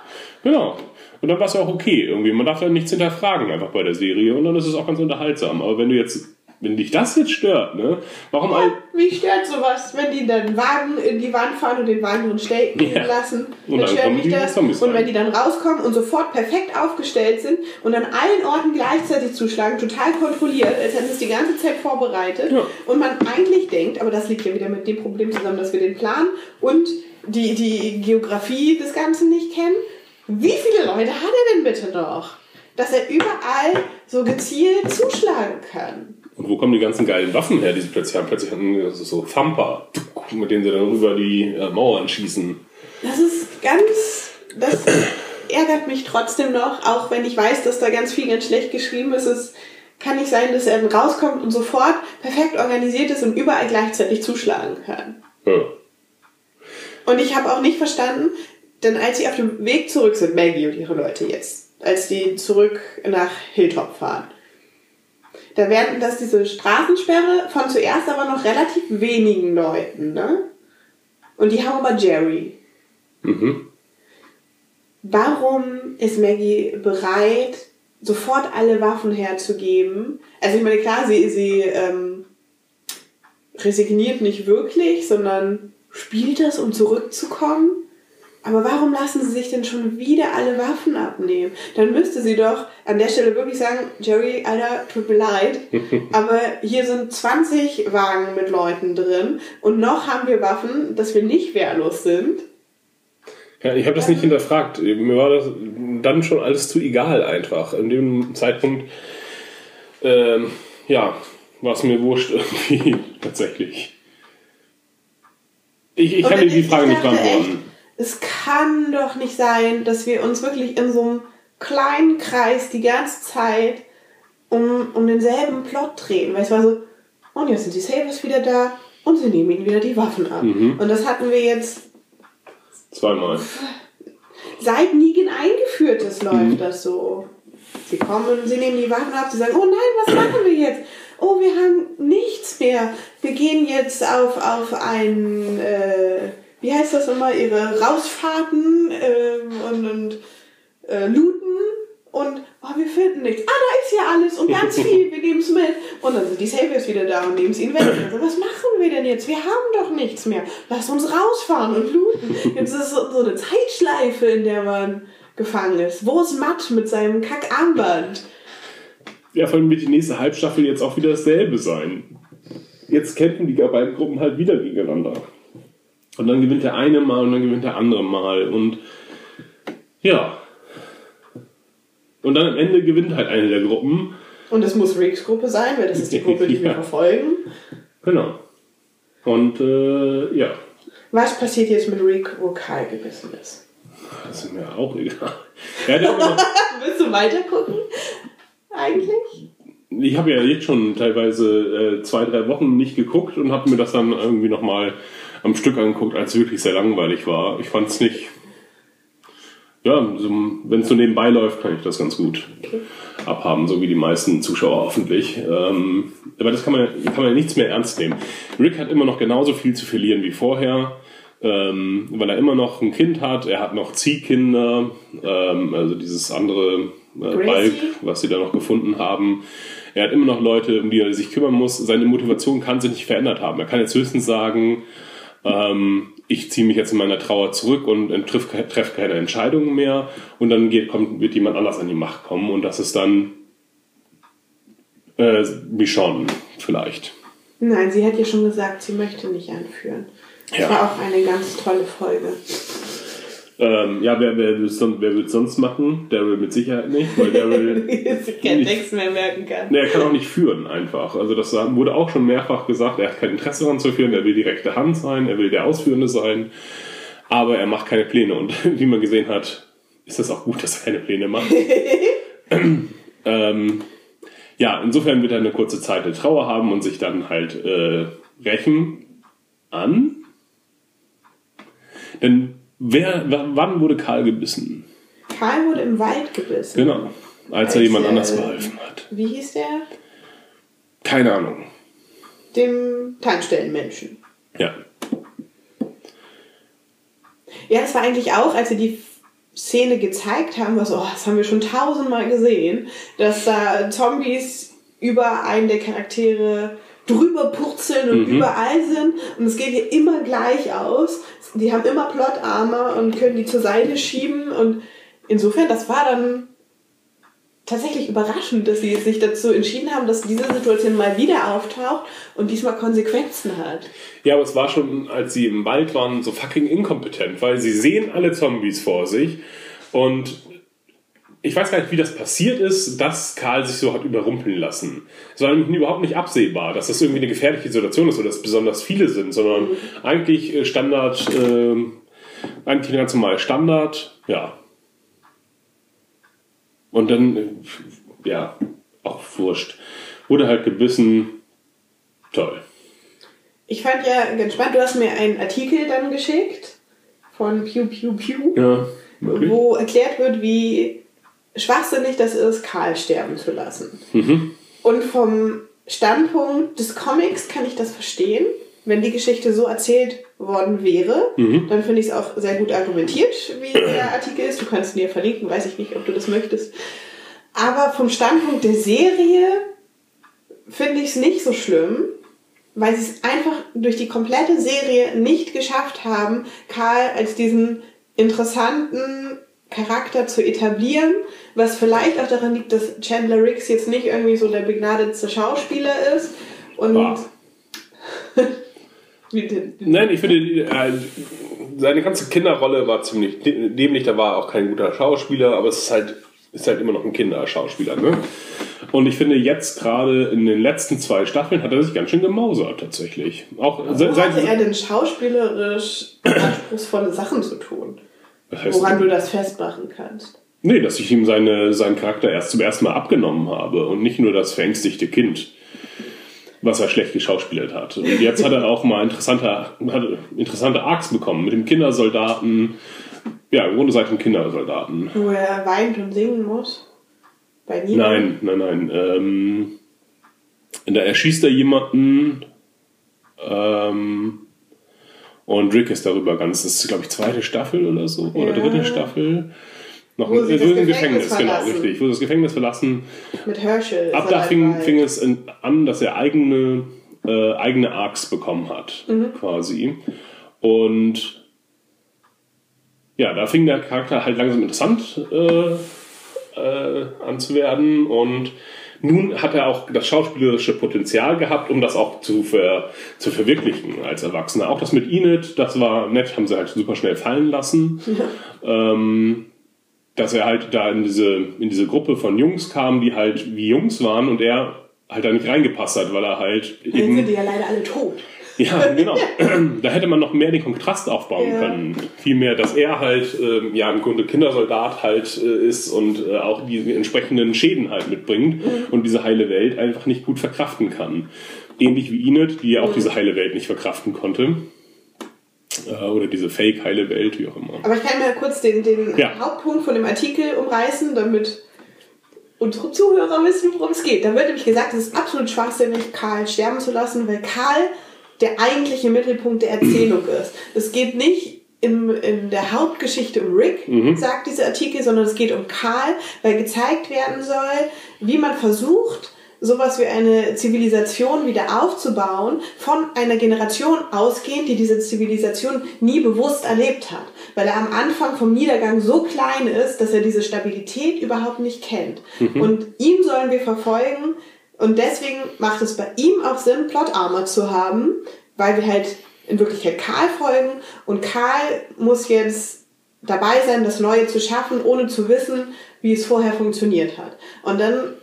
Genau. Und dann war es ja auch okay irgendwie. Man darf ja nichts hinterfragen einfach bei der Serie und dann ist es auch ganz unterhaltsam. Aber wenn du jetzt, wenn dich das jetzt stört, ne? Warum all, Wie stört sowas, wenn die dann Wagen in die Wand fahren und den Wagen drin stehen Ja. lassen? Und Dann dann stört mich das. Und rein. wenn die dann rauskommen und sofort perfekt aufgestellt sind und an allen Orten gleichzeitig zuschlagen, total kontrolliert, als hätten sie es die ganze Zeit vorbereitet. Ja. Und man eigentlich denkt, aber das liegt ja wieder mit dem Problem zusammen, dass wir den Plan und die, die Geografie des Ganzen nicht kennen. Wie viele Leute hat er denn bitte noch? Dass er überall so gezielt zuschlagen kann. Und wo kommen die ganzen geilen Waffen her, die sie plötzlich haben? Plötzlich haben sie so Thumper, mit denen sie dann rüber die äh, Mauern schießen. Das ist ganz. Das ärgert mich trotzdem noch, auch wenn ich weiß, dass da ganz viel ganz schlecht geschrieben ist. Es kann nicht sein, dass er rauskommt und sofort perfekt organisiert ist und überall gleichzeitig zuschlagen kann. Ja. Und ich habe auch nicht verstanden, denn als sie auf dem Weg zurück sind, Maggie und ihre Leute jetzt, als die zurück nach Hilltop fahren, da werden das diese Straßensperre von zuerst aber noch relativ wenigen Leuten, ne? Und die haben aber Jerry. Mhm. Warum ist Maggie bereit, sofort alle Waffen herzugeben? Also ich meine, klar, sie, sie ähm, resigniert nicht wirklich, sondern spielt das, um zurückzukommen. Aber warum lassen sie sich denn schon wieder alle Waffen abnehmen? Dann müsste sie doch an der Stelle wirklich sagen, Jerry, Alter, tut mir leid, aber hier sind 20 Wagen mit Leuten drin und noch haben wir Waffen, dass wir nicht wehrlos sind. Ja, ich habe das nicht hinterfragt. Mir war das dann schon alles zu egal einfach. In dem Zeitpunkt, ähm, ja, war es mir wurscht irgendwie tatsächlich. Ich, ich kann dir die Frage nicht beantworten. Es kann doch nicht sein, dass wir uns wirklich in so einem kleinen Kreis die ganze Zeit um, um denselben Plot drehen. Weil es war so, und jetzt sind die Savers wieder da und sie nehmen ihnen wieder die Waffen ab. Und das hatten wir jetzt Zweimal. seit Negan eingeführt ist, läuft das so. Sie kommen und sie nehmen die Waffen ab, sie sagen, oh nein, was machen wir jetzt? Oh, wir haben nichts mehr. Wir gehen jetzt auf, auf ein, äh, wie heißt das immer, ihre Rausfahrten ähm, und, und äh, looten und oh, wir finden nichts. Ah, da ist ja alles und ganz viel, wir nehmen es mit. Und dann sind die Saviors wieder da und nehmen es ihnen weg. Also, was machen wir denn jetzt? Wir haben doch nichts mehr. Lass uns rausfahren und looten. Jetzt ist so, so eine Zeitschleife, in der man gefangen ist. Wo ist Matt mit seinem Kackarmband? Ja, vor allem wird die nächste Halbstaffel jetzt auch wieder dasselbe sein. Jetzt kämpfen die beiden Gruppen halt wieder gegeneinander. Und dann gewinnt der eine mal und dann gewinnt der andere mal. Und ja. Und dann am Ende gewinnt halt eine der Gruppen. Und es muss Riggs Gruppe sein, weil das ist die Gruppe, die wir Ja. verfolgen. Genau. Und äh, ja, Was passiert jetzt mit Rick, wo Karl gebissen ist? das ist mir auch egal. Willst du weiter gucken? Eigentlich? ich habe ja jetzt schon teilweise äh, zwei, drei Wochen nicht geguckt und habe mir das dann irgendwie nochmal am Stück angeguckt, als es wirklich sehr langweilig war. Ich fand es nicht. Ja, so, wenn es so nebenbei läuft, kann ich das ganz gut abhaben, so wie die meisten Zuschauer hoffentlich. Ähm, aber das kann man, kann man ja nichts mehr ernst nehmen. Rick hat immer noch genauso viel zu verlieren wie vorher, ähm, weil er immer noch ein Kind hat. Er hat noch Ziehkinder, ähm, also dieses andere äh? Balk, was sie da noch gefunden haben. Er hat immer noch Leute, um die er sich kümmern muss. Seine Motivation kann sich nicht verändert haben. Er kann jetzt höchstens sagen, ähm, ich ziehe mich jetzt in meiner Trauer zurück und äh, treffe keine Entscheidungen mehr und dann geht, kommt, wird jemand anders an die Macht kommen und das ist dann äh, Michonne vielleicht. Nein, sie hat ja schon gesagt, sie möchte nicht anführen. Das Ja. war auch eine ganz tolle Folge. Ähm, ja, wer, wer, will sonst, wer will es sonst machen? Daryl mit Sicherheit nicht, weil Daryl Jetzt keinen Text mehr merken kann. Nee, er kann auch nicht führen einfach. Also das wurde auch schon mehrfach gesagt, er hat kein Interesse daran zu führen, er will die rechte Hand sein, er will der Ausführende sein, aber er macht keine Pläne und wie man gesehen hat, ist das auch gut, dass er keine Pläne macht. ähm, ja, insofern wird er eine kurze Zeit der Trauer haben und sich dann halt äh, rächen an. Denn wer, wann wurde Karl gebissen? Karl wurde im Wald gebissen. Genau, als er Als, jemand anders äh, geholfen hat. Wie hieß der? Keine Ahnung. Dem Tankstellenmenschen. Ja. Ja, das war eigentlich auch, als sie die Szene gezeigt haben, was, oh, das haben wir schon tausendmal gesehen, dass da Zombies über einen der Charaktere drüber purzeln und überall sind und es geht hier immer gleich aus. Die haben immer Plot-Armor und können die zur Seite schieben und insofern, das war dann tatsächlich überraschend, dass sie sich dazu entschieden haben, dass diese Situation mal wieder auftaucht und diesmal Konsequenzen hat. Ja, aber es war schon, als sie im Wald waren, so fucking inkompetent, weil sie sehen alle Zombies vor sich und ich weiß gar nicht, wie das passiert ist, dass Karl sich so hat überrumpeln lassen. Es war nämlich überhaupt nicht absehbar, dass das irgendwie eine gefährliche Situation ist oder dass besonders viele sind, sondern eigentlich äh, Standard, äh, eigentlich ein ganz normaler Standard, ja. Und dann, äh, ja, auch wurscht. Wurde halt gebissen. Toll. Ich fand ja ganz spannend, du hast mir einen Artikel dann geschickt von Pew Pew Pew, Ja, wirklich. wo erklärt wird, wie schwachsinnig das ist, Karl sterben zu lassen. Und vom Standpunkt des Comics kann ich das verstehen. Wenn die Geschichte so erzählt worden wäre, dann finde ich es auch sehr gut argumentiert, wie der Artikel ist. Du kannst ihn dir verlinken, weiß ich nicht, ob du das möchtest. Aber vom Standpunkt der Serie finde ich es nicht so schlimm, weil sie es einfach durch die komplette Serie nicht geschafft haben, Karl als diesen interessanten Charakter zu etablieren, was vielleicht auch daran liegt, dass Chandler Riggs jetzt nicht irgendwie so der begnadete Schauspieler ist. Und? Nein, ich finde, äh, seine ganze Kinderrolle war ziemlich dämlich. Da war auch kein guter Schauspieler, aber es ist halt, ist halt immer noch ein Kinderschauspieler. Ne? Und ich finde, jetzt gerade in den letzten zwei Staffeln hat er sich ganz schön gemausert, tatsächlich. Auch Wo hatte er denn schauspielerisch anspruchsvolle Sachen zu tun? Woran du das festmachen kannst? nee, dass ich ihm seine, seinen Charakter erst zum ersten Mal abgenommen habe und nicht nur das verängstigte Kind. was er schlecht geschauspielert hat. Und jetzt hat er auch mal interessante, interessante Arcs bekommen mit dem Kindersoldaten. Ja, im Grunde seit dem Kindersoldaten. Wo er weint und singen muss. Bei Nina. Nein, nein, nein. Ähm, da erschießt er jemanden ähm, und Rick ist darüber ganz, das ist glaube ich zweite Staffel oder so, oder Ja. dritte Staffel. Noch Wo sie äh, das so im Gefängnis genau, verlassen. richtig. Wo sie das Gefängnis verlassen. Mit Herschel. Ab da fing, fing es an, dass er eigene, äh, eigene Arcs bekommen hat, Mhm. quasi. Und ja, da fing der Charakter halt langsam interessant äh, äh, an zu werden und nun hat er auch das schauspielerische Potenzial gehabt, um das auch zu, ver, zu verwirklichen als Erwachsener. Auch das mit Enid, das war nett, haben sie halt super schnell fallen lassen. Ähm, dass er halt da in diese, in diese Gruppe von Jungs kam, die halt wie Jungs waren und er halt da nicht reingepasst hat, weil er halt Dann sind die ja leider alle tot. Ja, genau. da hätte man noch mehr den Kontrast aufbauen Ja. können. Vielmehr, dass er halt, ähm, ja, im Grunde Kindersoldat halt äh, ist und äh, auch die entsprechenden Schäden halt mitbringt und diese heile Welt einfach nicht gut verkraften kann. Ähnlich wie Enid, die ja auch diese heile Welt nicht verkraften konnte. Äh, oder diese fake-heile Welt, wie auch immer. Aber ich kann mir kurz den, den Ja. Hauptpunkt von dem Artikel umreißen, damit unsere Zuhörer wissen, worum es geht. Da wird nämlich gesagt, es ist absolut schwachsinnig, Karl sterben zu lassen, weil Karl der eigentliche Mittelpunkt der Erzählung ist. Es geht nicht im, in der Hauptgeschichte um Rick, sagt dieser Artikel, sondern es geht um Karl, weil gezeigt werden soll, wie man versucht, sowas wie eine Zivilisation wieder aufzubauen, von einer Generation ausgehend, die diese Zivilisation nie bewusst erlebt hat. Weil er am Anfang vom Niedergang so klein ist, dass er diese Stabilität überhaupt nicht kennt. Und ihn sollen wir verfolgen. Und deswegen macht es bei ihm auch Sinn, Plot Armor zu haben, weil wir halt in Wirklichkeit Karl folgen. Und Karl muss jetzt dabei sein, das Neue zu schaffen, ohne zu wissen, wie es vorher funktioniert hat. Und dann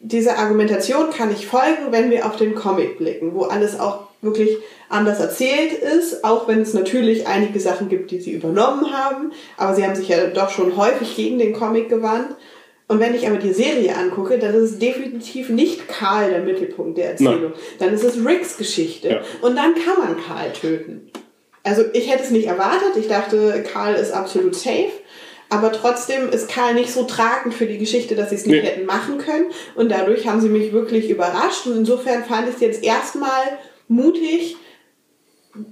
dieser Argumentation kann ich folgen, wenn wir auf den Comic blicken, wo alles auch wirklich anders erzählt ist, auch wenn es natürlich einige Sachen gibt, die sie übernommen haben, aber sie haben sich ja doch schon häufig gegen den Comic gewandt. Und wenn ich aber die Serie angucke, dann ist es definitiv nicht Karl der Mittelpunkt der Erzählung. Dann ist es Ricks Geschichte. Ja. Und dann kann man Karl töten. Also ich hätte es nicht erwartet. Ich dachte, Karl ist absolut safe. Aber trotzdem ist Karl nicht so tragend für die Geschichte, dass sie es nicht Nee. hätten machen können. Und dadurch haben sie mich wirklich überrascht. Und insofern fand ich es jetzt erstmal mutig,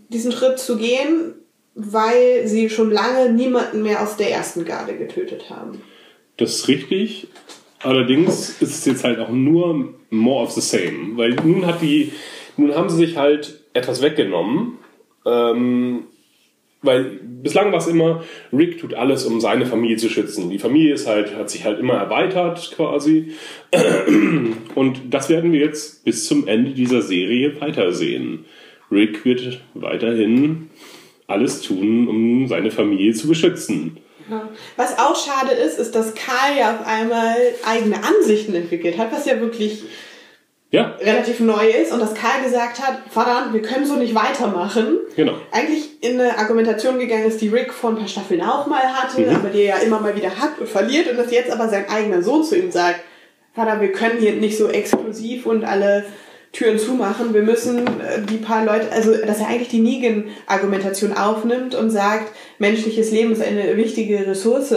diesen Schritt zu gehen, weil sie schon lange niemanden mehr aus der ersten Garde getötet haben. Das ist richtig. Allerdings ist es jetzt halt auch nur more of the same. Weil nun hat die, nun haben sie sich halt etwas weggenommen. Ähm, weil bislang war es immer, Rick tut alles, um seine Familie zu schützen. Die Familie ist halt, hat sich halt immer erweitert quasi. Und das werden wir jetzt bis zum Ende dieser Serie weitersehen. Rick wird weiterhin alles tun, um seine Familie zu beschützen. Ja. Was auch schade ist, ist, dass Karl ja auf einmal eigene Ansichten entwickelt hat, was ja wirklich Ja, relativ neu ist und dass Karl gesagt hat, verdammt, wir können so nicht weitermachen. genau. Eigentlich in eine Argumentation gegangen ist, die Rick vor ein paar Staffeln auch mal hatte, Mhm. aber die er ja immer mal wieder hat und verliert und dass jetzt aber sein eigener Sohn zu ihm sagt, Vater, wir können hier nicht so exklusiv und alle Türen zumachen, wir müssen äh, die paar Leute, also dass er eigentlich die Negan-Argumentation aufnimmt und sagt, menschliches Leben ist eine wichtige Ressource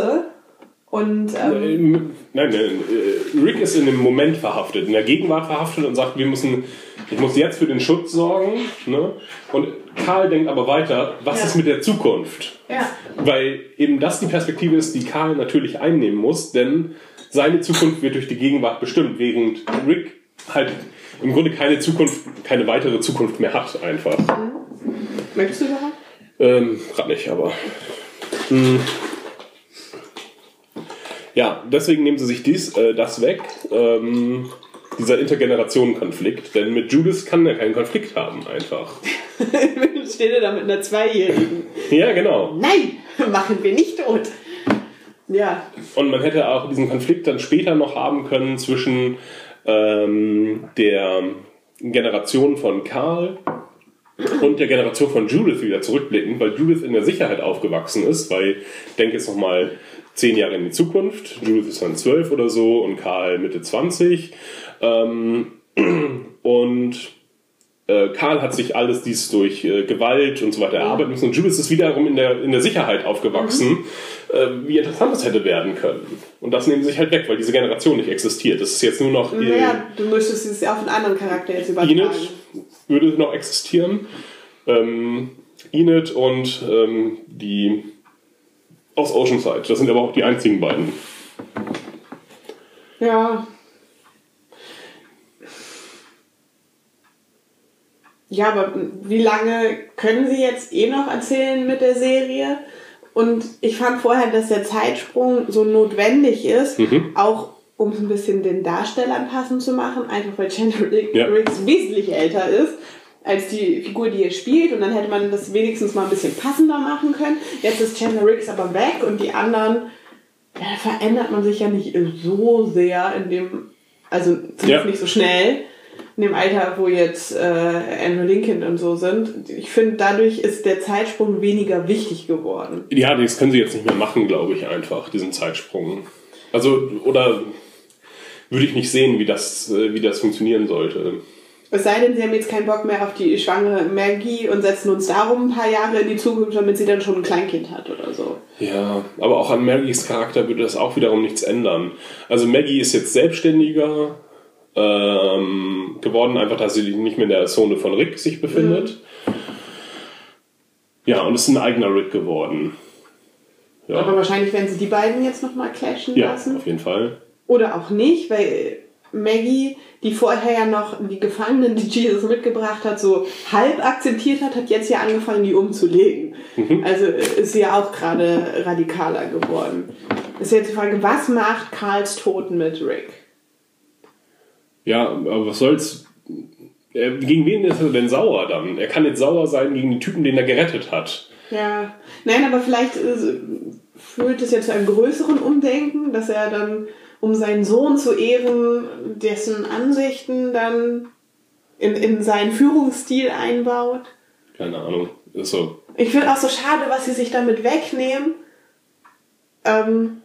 und ähm, Ähm, Nein, nein, äh, Rick ist in dem Moment verhaftet, in der Gegenwart verhaftet und sagt, wir müssen, ich muss jetzt für den Schutz sorgen. Ne? Und Karl denkt aber weiter, was Ja. ist mit der Zukunft? ja. Weil eben das die Perspektive ist, die Karl natürlich einnehmen muss, denn seine Zukunft wird durch die Gegenwart bestimmt, während Rick halt im Grunde keine Zukunft, keine weitere Zukunft mehr hat, einfach. Möchtest du überhaupt? Ähm, gerade nicht, aber. Hm. Ja, deswegen nehmen sie sich dies, äh, das weg, ähm, dieser Intergenerationenkonflikt, denn mit Judas kann er keinen Konflikt haben, einfach. Steht er da mit einer Zweijährigen? Ja, genau. Nein, machen wir nicht tot. Ja, Und man hätte auch diesen Konflikt dann später noch haben können zwischen ähm, der Generation von Karl und der Generation von Judith wieder zurückblicken, weil Judith in der Sicherheit aufgewachsen ist, weil ich denke jetzt nochmal zehn Jahre in die Zukunft, Judith ist dann zwölf oder so und Karl Mitte 20. Ähm, und äh, Karl hat sich alles dies durch äh, Gewalt und so weiter erarbeiten müssen und Judith ist wiederum in der, in der Sicherheit aufgewachsen, Mhm. Äh, wie interessant das hätte werden können. Und das nehmen sie sich halt weg, weil diese Generation nicht existiert. Das ist jetzt nur noch Naja, du müsstest es auf einen anderen Charakter jetzt übertragen. Enid würde noch existieren. Ähm, Enid und ähm, die aus Oceanside. Das sind aber auch die einzigen beiden. Ja. Ja, aber wie lange können Sie jetzt eh noch erzählen mit der Serie? Und ich fand vorher, dass der Zeitsprung so notwendig ist, auch um es ein bisschen den Darstellern passend zu machen, einfach weil Chandler Ja. Riggs wesentlich älter ist als die Figur, die er spielt. Und dann hätte man das wenigstens mal ein bisschen passender machen können. Jetzt ist Chandler Riggs aber weg und die anderen da verändert man sich ja nicht so sehr in dem, also zumindest Ja. nicht so schnell, in dem Alter, wo jetzt äh, Andrew Lincoln und so sind. Ich finde, dadurch ist der Zeitsprung weniger wichtig geworden. Ja, das können sie jetzt nicht mehr machen, glaube ich, einfach, diesen Zeitsprung. Also, oder würde ich nicht sehen, wie das, äh, wie das funktionieren sollte. Es sei denn, sie haben jetzt keinen Bock mehr auf die schwangere Maggie und setzen uns darum ein paar Jahre in die Zukunft, damit sie dann schon ein Kleinkind hat oder so. Ja, aber auch an Maggies Charakter würde das auch wiederum nichts ändern. Also Maggie ist jetzt selbstständiger ähm, geworden, einfach, dass sie nicht mehr in der Zone von Rick sich befindet. Ja, und ist ein eigener Rick geworden. Aber Ja, wahrscheinlich werden sie die beiden jetzt nochmal clashen ja lassen. auf jeden Fall. Oder auch nicht, weil Maggie, die vorher ja noch die Gefangenen, die Jesus mitgebracht hat, so halb akzeptiert hat, hat jetzt ja angefangen, die umzulegen. Also ist sie ja auch gerade radikaler geworden. Ist jetzt die Frage, was macht Karls Tod mit Rick? Ja, aber was soll's? Gegen wen ist er denn sauer dann? Er kann jetzt sauer sein gegen den Typen, den er gerettet hat. Ja, nein, aber vielleicht äh, führt es ja zu einem größeren Umdenken, dass er dann, um seinen Sohn zu ehren, dessen Ansichten dann in, in seinen Führungsstil einbaut. Keine Ahnung. Ist so. Ich finde auch so schade, was sie sich damit wegnehmen. Ähm,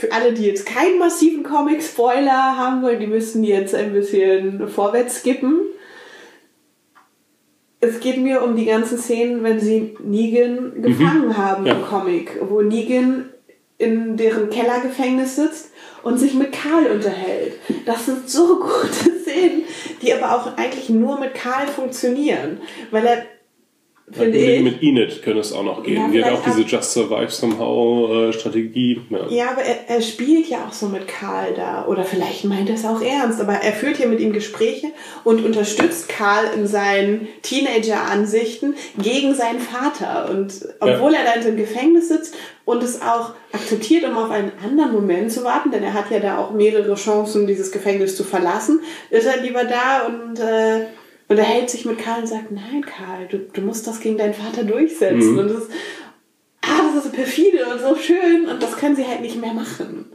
für alle, die jetzt keinen massiven Comic-Spoiler haben wollen, die müssen jetzt ein bisschen vorwärts skippen. Es geht mir um die ganzen Szenen, wenn sie Negan gefangen haben Ja. im Comic, wo Negan in deren Kellergefängnis sitzt und sich mit Karl unterhält. Das sind so gute Szenen, die aber auch eigentlich nur mit Karl funktionieren, weil er finde mit, ich mit Enid könnte es auch noch gehen. Ja, Die hat auch diese Just Survive Somehow äh, Strategie. Ja. Ja, aber er, er spielt ja auch so mit Karl da. Oder vielleicht meint er es auch ernst. Aber er führt hier mit ihm Gespräche und unterstützt Karl in seinen Teenager-Ansichten gegen seinen Vater. Und obwohl er da in seinem Gefängnis sitzt und es auch akzeptiert, um auf einen anderen Moment zu warten, denn er hat ja da auch mehrere Chancen, dieses Gefängnis zu verlassen, ist er lieber da und äh, unterhält sich mit Karl und sagt, nein, Karl, du, du musst das gegen deinen Vater durchsetzen. Und das ist, ah, das ist so perfide und so schön und das können sie halt nicht mehr machen.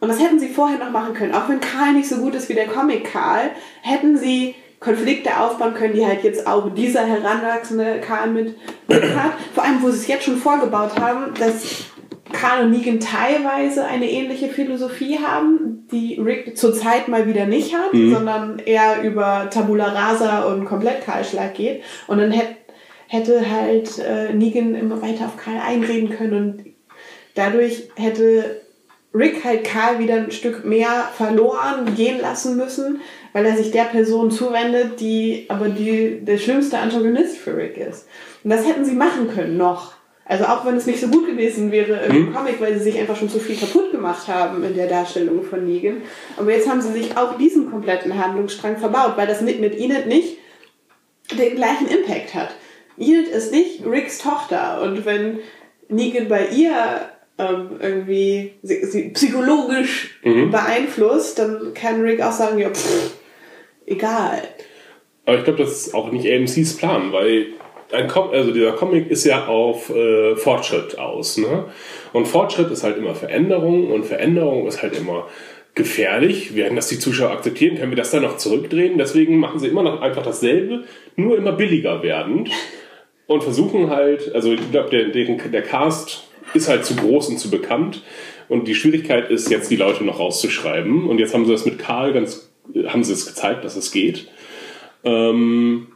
Und das hätten sie vorher noch machen können. Auch wenn Karl nicht so gut ist wie der Comic Karl, hätten sie Konflikte aufbauen können, die halt jetzt auch dieser heranwachsende Karl mit mit hat. Vor allem, wo sie es jetzt schon vorgebaut haben, dass Karl und Negan teilweise eine ähnliche Philosophie haben, die Rick zurzeit mal wieder nicht hat, sondern eher über Tabula Rasa und Komplettkahlschlag geht. Und dann hätte hätte halt äh, Negan immer weiter auf Karl einreden können und dadurch hätte Rick halt Karl wieder ein Stück mehr verloren gehen lassen müssen, weil er sich der Person zuwendet, die aber die, der schlimmste Antagonist für Rick ist. Und das hätten sie machen können noch. Also auch wenn es nicht so gut gewesen wäre im Comic, weil sie sich einfach schon zu viel kaputt gemacht haben in der Darstellung von Negan. Aber jetzt haben sie sich auch diesen kompletten Handlungsstrang verbaut, weil das mit mit Enid nicht den gleichen Impact hat. Enid ist nicht Ricks Tochter und wenn Negan bei ihr ähm, irgendwie sie, sie psychologisch beeinflusst, dann kann Rick auch sagen, ja, pff, egal. Aber ich glaube, das ist auch nicht AMCs Plan, weil ein Com also dieser Comic ist ja auf äh, Fortschritt aus. Ne? Und Fortschritt ist halt immer Veränderung und Veränderung ist halt immer gefährlich. Werden das die Zuschauer akzeptieren? Können wir das dann noch zurückdrehen? Deswegen machen sie immer noch einfach dasselbe, nur immer billiger werdend und versuchen halt, also ich glaube, der, der, der Cast ist halt zu groß und zu bekannt und die Schwierigkeit ist jetzt die Leute noch rauszuschreiben und jetzt haben sie das mit Karl ganz, haben sie es gezeigt, dass es geht. Ähm,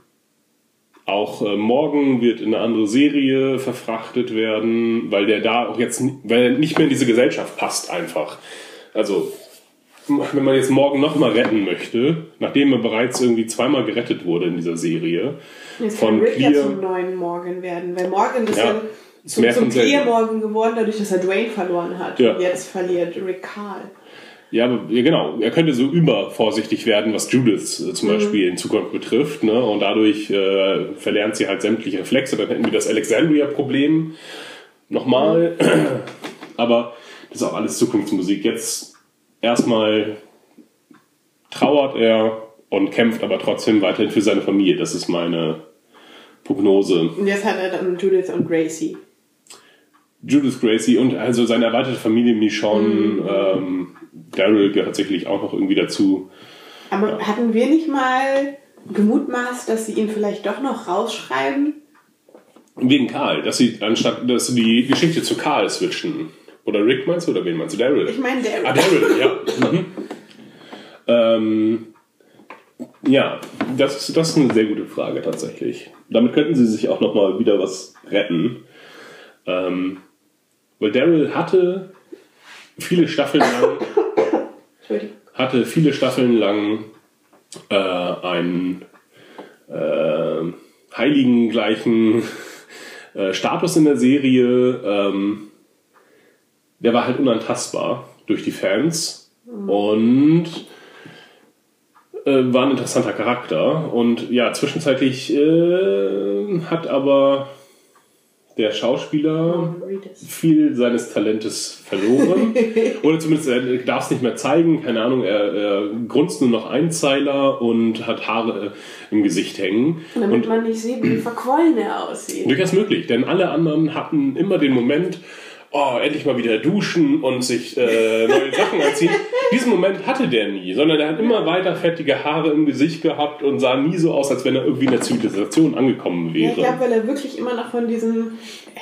auch äh, morgen wird in eine andere Serie verfrachtet werden, weil der da auch jetzt, weil er nicht mehr in diese Gesellschaft passt einfach. Also, wenn man jetzt morgen nochmal retten möchte, nachdem er bereits irgendwie zweimal gerettet wurde in dieser Serie, Jetzt von kann Rick ja Clear- zum neuen Morgan werden, weil Morgan ist Ja, ja, zum, zum. Clear Morgan geworden, dadurch, dass er Dwayne verloren hat. Ja. Und jetzt verliert Rick Carl. Ja, ja, genau. Er könnte so übervorsichtig werden, was Judith äh, zum Beispiel in Zukunft betrifft. Ne? Und dadurch äh, verlernt sie halt sämtliche Reflexe. Dann hätten wir das Alexandria-Problem nochmal. aber das ist auch alles Zukunftsmusik. Jetzt erstmal trauert er und kämpft aber trotzdem weiterhin für seine Familie. Das ist meine Prognose. Und jetzt hat er dann Judith und Gracie. Judith Gracie und also seine erweiterte Familie Michonne, ähm, Daryl gehört sicherlich auch noch irgendwie dazu. Aber hatten wir nicht mal gemutmaßt, dass sie ihn vielleicht doch noch rausschreiben? Wegen Karl, dass sie anstatt, dass sie die Geschichte zu Karl switchen. Oder Rick meinst du oder wen meinst du? Daryl. Ich meine, der Ah, Daryl, ja. Mhm. Ähm, ja, das, ist- das ist eine sehr gute Frage tatsächlich. Damit könnten sie sich auch nochmal wieder was retten. Ähm, weil Daryl hatte viele Staffeln lang hatte viele Staffeln lang äh, einen äh, heiligen gleichen äh, Status in der Serie. Ähm, der war halt unantastbar durch die Fans und äh, war ein interessanter Charakter. Und ja, zwischenzeitlich äh, hat aber der Schauspieler viel seines Talentes verloren. Oder zumindest er darf es nicht mehr zeigen. Keine Ahnung, er, er grunzt nur noch Einzeiler und hat Haare im Gesicht hängen. Damit Und man nicht sieht, wie verquollen er aussieht. durchaus möglich, denn alle anderen hatten immer den Moment, oh, endlich mal wieder duschen und sich äh, neue Sachen anziehen. Diesen Moment hatte der nie, sondern er hat immer weiter fettige Haare im Gesicht gehabt und sah nie so aus, als wenn er irgendwie in der Zivilisation angekommen Ja, ich wäre. glaube, weil er wirklich immer noch von diesem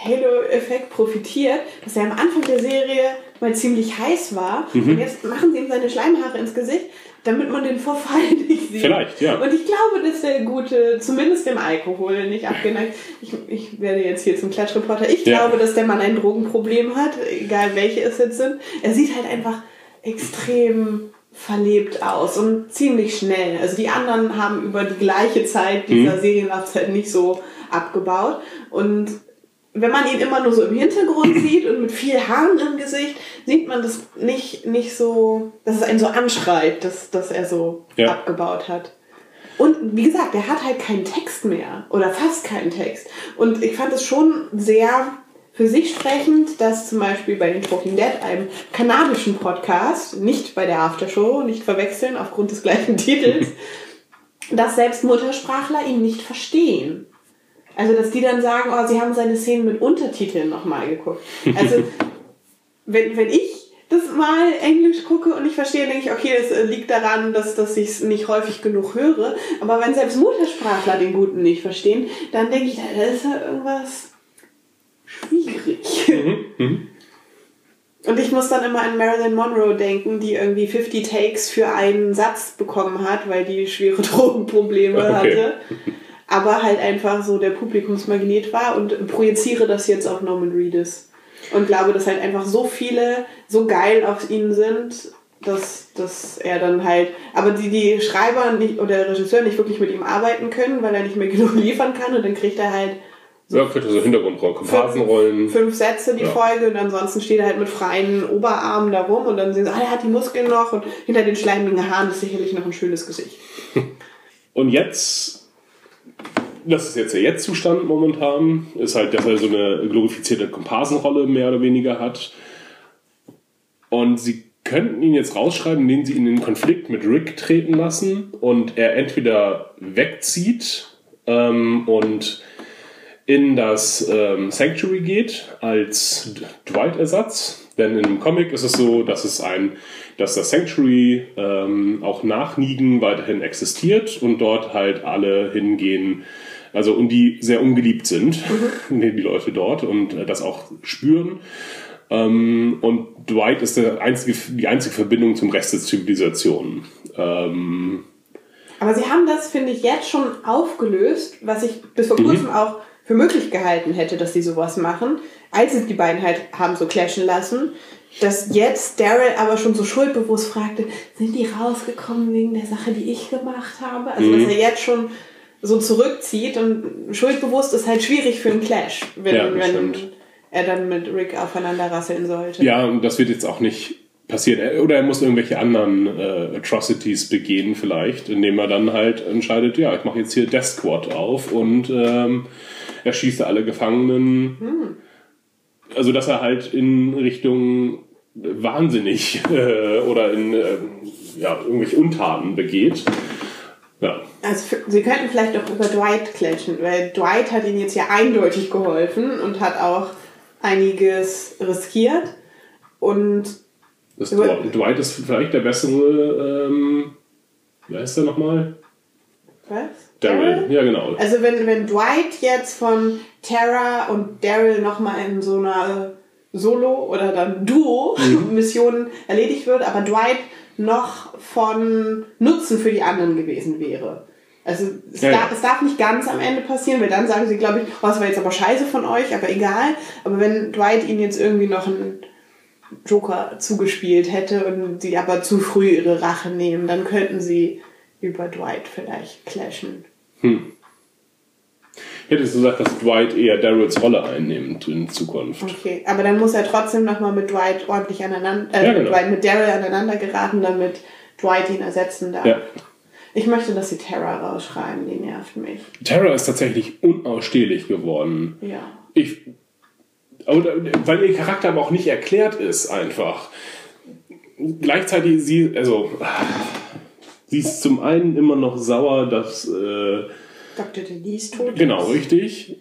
Halo-Effekt profitiert, dass er am Anfang der Serie mal ziemlich heiß war Mhm. und jetzt machen sie ihm seine Schleimhaare ins Gesicht, damit man den Vorfall nicht sieht. Vielleicht, ja. Und ich glaube, dass der gute, zumindest dem Alkohol nicht abgeneigt. Ich, ich werde jetzt hier zum Klatschreporter. Ich Ja. glaube, dass der Mann ein Drogenproblem hat, egal welche es jetzt sind. Er sieht halt einfach extrem verlebt aus und ziemlich schnell. Also die anderen haben über die gleiche Zeit dieser Serienlaufzeit nicht so abgebaut. Und wenn man ihn immer nur so im Hintergrund sieht und mit viel Haaren im Gesicht, sieht man das nicht, nicht so, dass es einen so anschreit, dass, dass er so Ja. abgebaut hat. Und wie gesagt, der hat halt keinen Text mehr oder fast keinen Text. Und ich fand es schon sehr für sich sprechend, dass zum Beispiel bei den Talking Dead, einem kanadischen Podcast, nicht bei der Aftershow, nicht verwechseln aufgrund des gleichen Titels, dass selbst Muttersprachler ihn nicht verstehen. Also, dass die dann sagen, oh, sie haben seine Szenen mit Untertiteln nochmal geguckt. Also, wenn, wenn ich das mal Englisch gucke und ich verstehe, denke ich, okay, das liegt daran, dass, dass ich es nicht häufig genug höre. Aber wenn selbst Muttersprachler den Guten nicht verstehen, dann denke ich, da ist ja irgendwas schwierig. Und ich muss dann immer an Marilyn Monroe denken, die irgendwie 50 Takes für einen Satz bekommen hat, weil die schwere Drogenprobleme Okay. hatte. Aber halt einfach so der Publikumsmagnet war und projiziere das jetzt auf Norman Reedus. Und glaube, dass halt einfach so viele so geil auf ihn sind, dass, dass er dann halt, aber die, die Schreiber nicht, oder der Regisseur nicht wirklich mit ihm arbeiten können, weil er nicht mehr genug liefern kann und dann kriegt er halt Ja, könnte so Hintergrundrollen, Komparsenrollen. fünf Sätze die Ja. Folge und ansonsten steht er halt mit freien Oberarmen da rum und dann sehen sie, ah, er hat die Muskeln noch und hinter den schleimigen Haaren ist sicherlich noch ein schönes Gesicht. Und jetzt, das ist jetzt der Jetzt-Zustand momentan, ist halt, dass er so eine glorifizierte Komparsenrolle mehr oder weniger hat. Und sie könnten ihn jetzt rausschreiben, indem sie ihn in den Konflikt mit Rick treten lassen und er entweder wegzieht ähm, und in das ähm, Sanctuary geht als Dwight-Ersatz. Denn im Comic ist es so, dass es ein, dass das Sanctuary ähm, auch nach Negan weiterhin existiert und dort halt alle hingehen, also und die sehr ungeliebt sind, die die Leute dort und äh, das auch spüren. Ähm, und Dwight ist der einzige, die einzige Verbindung zum Rest der Zivilisation. Ähm, Aber sie haben das, finde ich, jetzt schon aufgelöst, was ich bis vor Mhm. kurzem auch für möglich gehalten hätte, dass sie sowas machen, als sie die beiden halt haben so clashen lassen, dass jetzt Daryl aber schon so schuldbewusst fragte, sind die rausgekommen wegen der Sache, die ich gemacht habe? Also Mhm. dass er jetzt schon so zurückzieht und schuldbewusst ist halt schwierig für einen Clash, wenn, Ja, wenn er dann mit Rick aufeinander rasseln sollte. Ja, und das wird jetzt auch nicht passieren. Er- Oder er muss irgendwelche anderen äh, Atrocities begehen vielleicht, indem er dann halt entscheidet, ja, ich mache jetzt hier Death Squad auf und ähm, erschießt alle Gefangenen. Also, dass er halt in Richtung wahnsinnig äh, oder in äh, ja, irgendwelche Untaten begeht. Ja. Also sie könnten vielleicht auch über Dwight clashen, weil Dwight hat ihnen jetzt ja eindeutig geholfen und hat auch einiges riskiert. Und Das Dwight ist vielleicht der bessere, ähm, wer ist der nochmal? was? Daryl. Ja, genau. Also wenn, wenn Dwight jetzt von Tara und Daryl nochmal in so einer Solo- oder dann Mhm. Duo-Mission erledigt wird, aber Dwight noch von Nutzen für die anderen gewesen wäre. Also es, Ja, darf, ja. es darf nicht ganz am Ende passieren, weil dann sagen sie, glaube ich, oh, das war jetzt aber scheiße von euch, aber egal. Aber wenn Dwight ihnen jetzt irgendwie noch einen Joker zugespielt hätte und sie aber zu früh ihre Rache nehmen, dann könnten sie über Dwight vielleicht clashen. Ich hätte gesagt, dass Dwight eher Daryls Rolle einnimmt in Zukunft. Okay, aber dann muss er trotzdem nochmal mit Dwight ordentlich aneinander, äh, Ja, genau. Dwight, mit Daryl aneinander geraten, damit Dwight ihn ersetzen darf. Ja. Ich möchte, dass sie Terra rausschreiben, die nervt mich. Terra ist tatsächlich unausstehlich geworden. Ja. Ich, weil ihr Charakter aber auch nicht erklärt ist, einfach. Gleichzeitig sie, also, sie ist zum einen immer noch sauer, dass, äh, Dr. Denise tot ist. genau, richtig.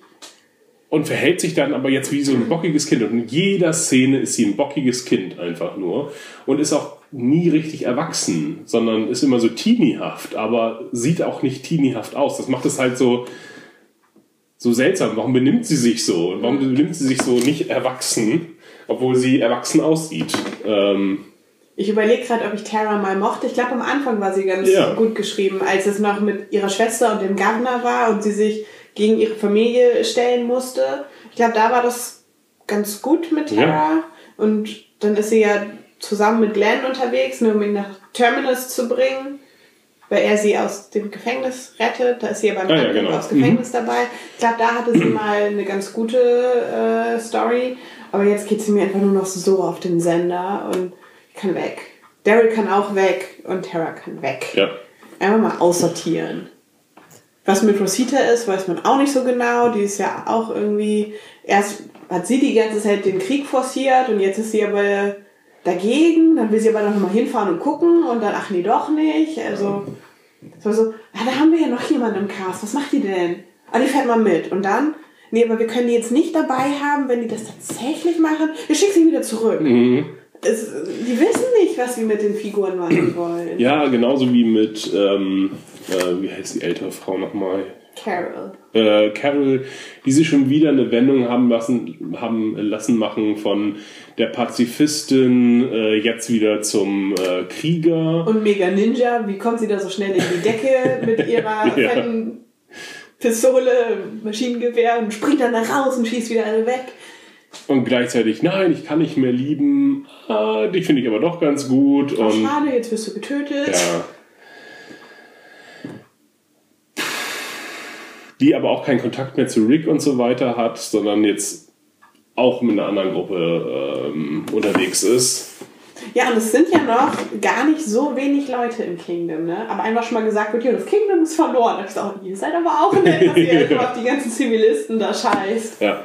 Und verhält sich dann aber jetzt wie so ein bockiges Kind. Und in jeder Szene ist sie ein bockiges Kind einfach nur. Und ist auch nie richtig erwachsen, sondern ist immer so teenie-haft, aber sieht auch nicht teenie-haft aus. Das macht es halt so, so seltsam. Warum benimmt sie sich so? Warum benimmt sie sich so nicht erwachsen, obwohl sie erwachsen aussieht? Ähm, Ich überlege gerade, ob ich Tara mal mochte. Ich glaube, am Anfang war sie ganz Ja. gut geschrieben, als es noch mit ihrer Schwester und dem Governor war und sie sich gegen ihre Familie stellen musste. Ich glaube, da war das ganz gut mit Tara. Ja. Und dann ist sie ja zusammen mit Glenn unterwegs, nur um ihn nach Terminus zu bringen, weil er sie aus dem Gefängnis rettet. Da ist sie ja beim Ah, ja, genau. aus Gefängnis dabei. Ich glaube, da hatte sie mal eine ganz gute äh, Story. Aber jetzt geht sie mir einfach nur noch so auf den Sender und ich kann weg. Daryl kann auch weg und Tara kann weg. ja. Einfach mal aussortieren. Was mit Rosita ist, weiß man auch nicht so genau. Die ist ja auch irgendwie. Erst hat sie die ganze Zeit den Krieg forciert und jetzt ist sie aber dagegen. Dann will sie aber noch mal hinfahren und gucken und dann, ach nee, doch nicht. Also, so, so ah, da haben wir ja noch jemanden im Cast. Was macht die denn? Ah, die fährt mal mit. Und dann, nee, aber wir können die jetzt nicht dabei haben, wenn die das tatsächlich machen. Wir schicken sie wieder zurück. Es, die wissen nicht, was sie mit den Figuren machen wollen. ja, genauso wie mit, ähm, äh, wie heißt die ältere Frau nochmal? Carol. äh, Carol, die sich schon wieder eine Wendung haben lassen, haben lassen machen von der Pazifistin äh, jetzt wieder zum äh, Krieger. Und Mega Ninja, wie kommt sie da so schnell in die Decke mit ihrer Ja. fetten Pistole, Maschinengewehr und springt dann da raus und schießt wieder alle weg? Und gleichzeitig, nein, ich kann nicht mehr lieben. Ah, dich finde ich aber doch ganz gut. Oh, Und schade, jetzt wirst du getötet. ja. Die aber auch keinen Kontakt mehr zu Rick und so weiter hat, sondern jetzt auch mit einer anderen Gruppe ähm, unterwegs ist. Ja, und es sind ja noch gar nicht so wenig Leute im Kingdom, ne? Aber einfach schon mal gesagt wird, ja, das Kingdom ist verloren. Da ich gesagt, ihr seid aber auch nett, dass ihr auf die ganzen Zivilisten da scheißt. Ja.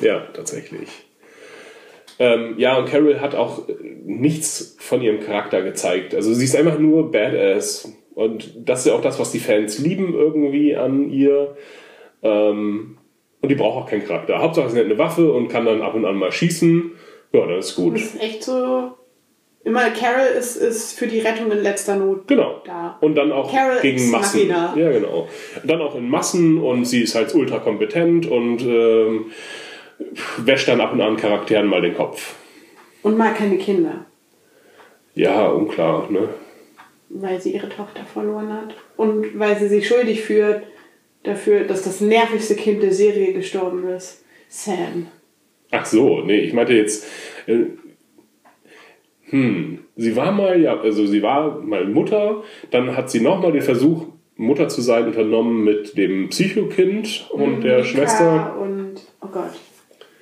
Ja, tatsächlich. Ähm, ja, und Carol hat auch äh, nichts von ihrem Charakter gezeigt. Also sie ist einfach nur Badass. Und das ist ja auch das, was die Fans lieben irgendwie an ihr. Ähm, und die braucht auch keinen Charakter. Hauptsache sie hat eine Waffe und kann dann ab und an mal schießen. Ja, dann ist gut. Das ist echt so. Immer Carol ist, ist für die Rettung in letzter Not Genau. da. Und dann auch Carol gegen Massen. machina. Ja, genau. Dann auch in Massen und sie ist halt ultra kompetent und ähm, wäscht dann ab und an Charakteren mal den Kopf. Und mal keine Kinder. Ja, unklar, ne? weil sie ihre Tochter verloren hat. Und weil sie sich schuldig fühlt dafür, dass das nervigste Kind der Serie gestorben ist. Sam. Ach so, nee, ich meinte jetzt. Äh, hm, sie war mal, ja, also sie war mal Mutter, dann hat sie nochmal den Versuch, Mutter zu sein, unternommen mit dem Psychokind und der Mika Schwester. Und, oh Gott.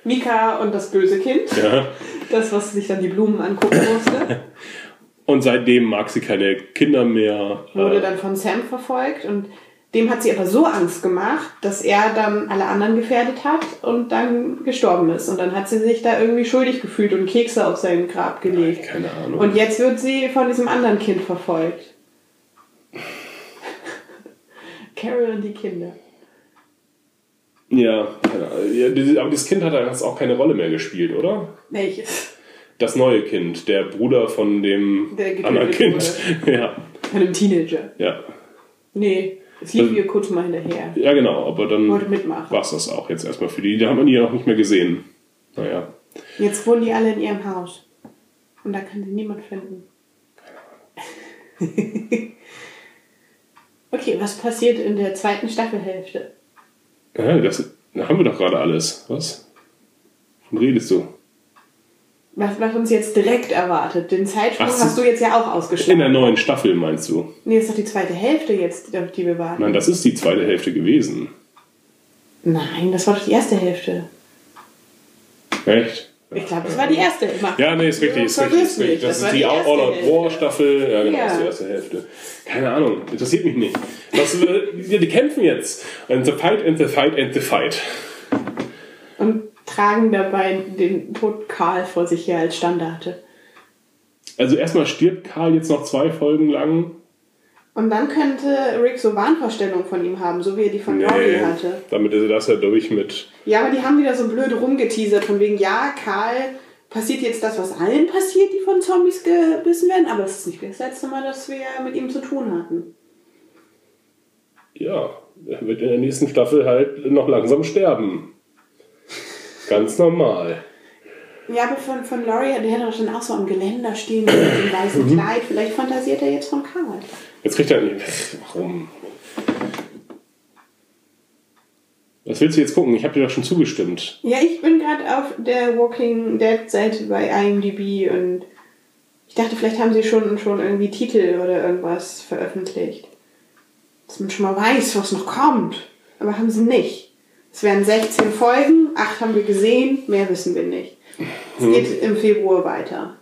Mika und das böse Kind. Ja. Das, was sich dann die Blumen angucken musste. Und seitdem mag sie keine Kinder mehr. Wurde Äh, dann von Sam verfolgt und dem hat sie aber so Angst gemacht, dass er dann alle anderen gefährdet hat und dann gestorben ist. Und dann hat sie sich da irgendwie schuldig gefühlt und Kekse auf sein Grab gelegt. keine Ahnung. Und jetzt wird sie von diesem anderen Kind verfolgt. Carol und die Kinder. ja, keine Ahnung. aber dieses Kind hat jetzt auch keine Rolle mehr gespielt, oder? Welches? Das neue Kind, der Bruder von dem anderen Kind. Ja, Von einem Teenager. ja. Nee, es lief Das- ihr kurz mal hinterher. Ja, genau, aber dann war es das auch jetzt erstmal für die. Da haben wir die ja auch nicht mehr gesehen. Naja. Jetzt wohnen die alle in ihrem Haus. Und da kann sie niemand finden. okay, was passiert in der zweiten Staffelhälfte? Ja, das da haben wir doch gerade alles. Was? Wovon redest du? Was, was uns jetzt direkt erwartet? Den Zeitsprung Ach hast du jetzt ja auch In ausgeschlagen. der neuen Staffel meinst du? Nee, das ist doch die zweite Hälfte jetzt, auf die wir warten. Nein, das ist die zweite Hälfte gewesen. Nein, das war doch die erste Hälfte. Echt? Ich glaube, das war die erste. Ja, nee, ist richtig, ist richtig, ist richtig. Das, war ist die erste All Out. War Staffel. Ja, genau, Ja. das ist die erste Hälfte. Keine Ahnung, interessiert mich nicht. Was, äh, die, die kämpfen jetzt. And the fight and the fight and the fight. Und tragen dabei den Tod Karl vor sich her als Standarte. Also erstmal stirbt Karl jetzt noch zwei Folgen lang. Und dann könnte Rick so Wahnvorstellungen von ihm haben, so wie er die von Rory hatte. damit ist das ja durch mit. Ja, aber die haben wieder so blöd rumgeteasert, von wegen, ja, Karl, passiert jetzt das, was allen passiert, die von Zombies gebissen werden, aber es ist nicht das letzte Mal, dass wir mit ihm zu tun hatten. Ja, er wird in der nächsten Staffel halt noch langsam sterben. Ganz normal. Ja, aber von, von Laurie, der hätte doch dann auch so am Geländer stehen mit dem weißen Mhm. Kleid. Vielleicht fantasiert er jetzt von Karl. Jetzt kriegt er. Warum? Was willst du jetzt gucken? Ich habe dir doch schon zugestimmt. Ja, ich bin gerade auf der Walking Dead Seite bei IMDb und ich dachte, vielleicht haben sie schon, schon irgendwie Titel oder irgendwas veröffentlicht. Dass man schon mal weiß, was noch kommt. Aber haben sie nicht. Es werden 16 Folgen, 8 haben wir gesehen, mehr wissen wir nicht. Es geht im Februar weiter.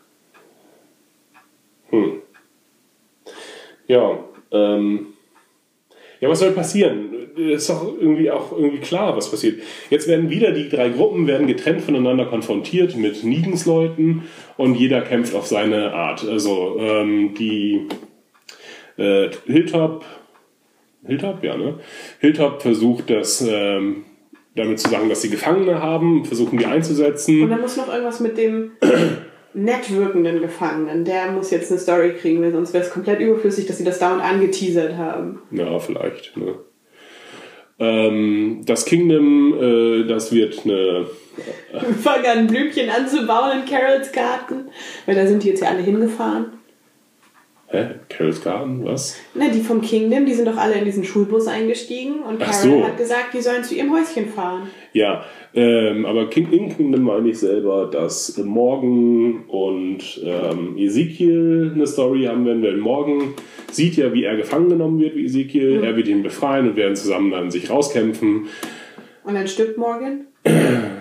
Hm. Ja, ähm. Ja, was soll passieren? Ist doch irgendwie auch irgendwie klar, was passiert. Jetzt werden wieder die drei Gruppen werden getrennt voneinander konfrontiert mit Nigensleuten und jeder kämpft auf seine Art. Also ähm, die äh, Hilltop, Hilltop, ja, ne? Hilltop versucht das ähm, damit zu sagen, dass sie Gefangene haben, versuchen die einzusetzen. Und dann muss noch irgendwas mit dem nett wirkenden Gefangenen. Der muss jetzt eine Story kriegen, weil sonst wäre es komplett überflüssig, dass sie das dauernd angeteasert haben. Ja, vielleicht. Ne? Ähm, das Kingdom, äh, das wird eine. Wir fangen an, Blümchen anzubauen in Carols Garten, weil da sind die jetzt ja alle hingefahren. Hä? Carol's Garden? Was? Na, die vom Kingdom, die sind doch alle in diesen Schulbus eingestiegen und Ach Carol so. hat gesagt, die sollen zu ihrem Häuschen fahren. Ja, ähm, aber King, in Kingdom meine ich selber, dass Morgan und ähm, Ezekiel eine Story haben werden, weil Morgan sieht ja, wie er gefangen genommen wird, wie Ezekiel. Er wird ihn befreien und werden zusammen dann sich rauskämpfen. Und dann stirbt Morgan.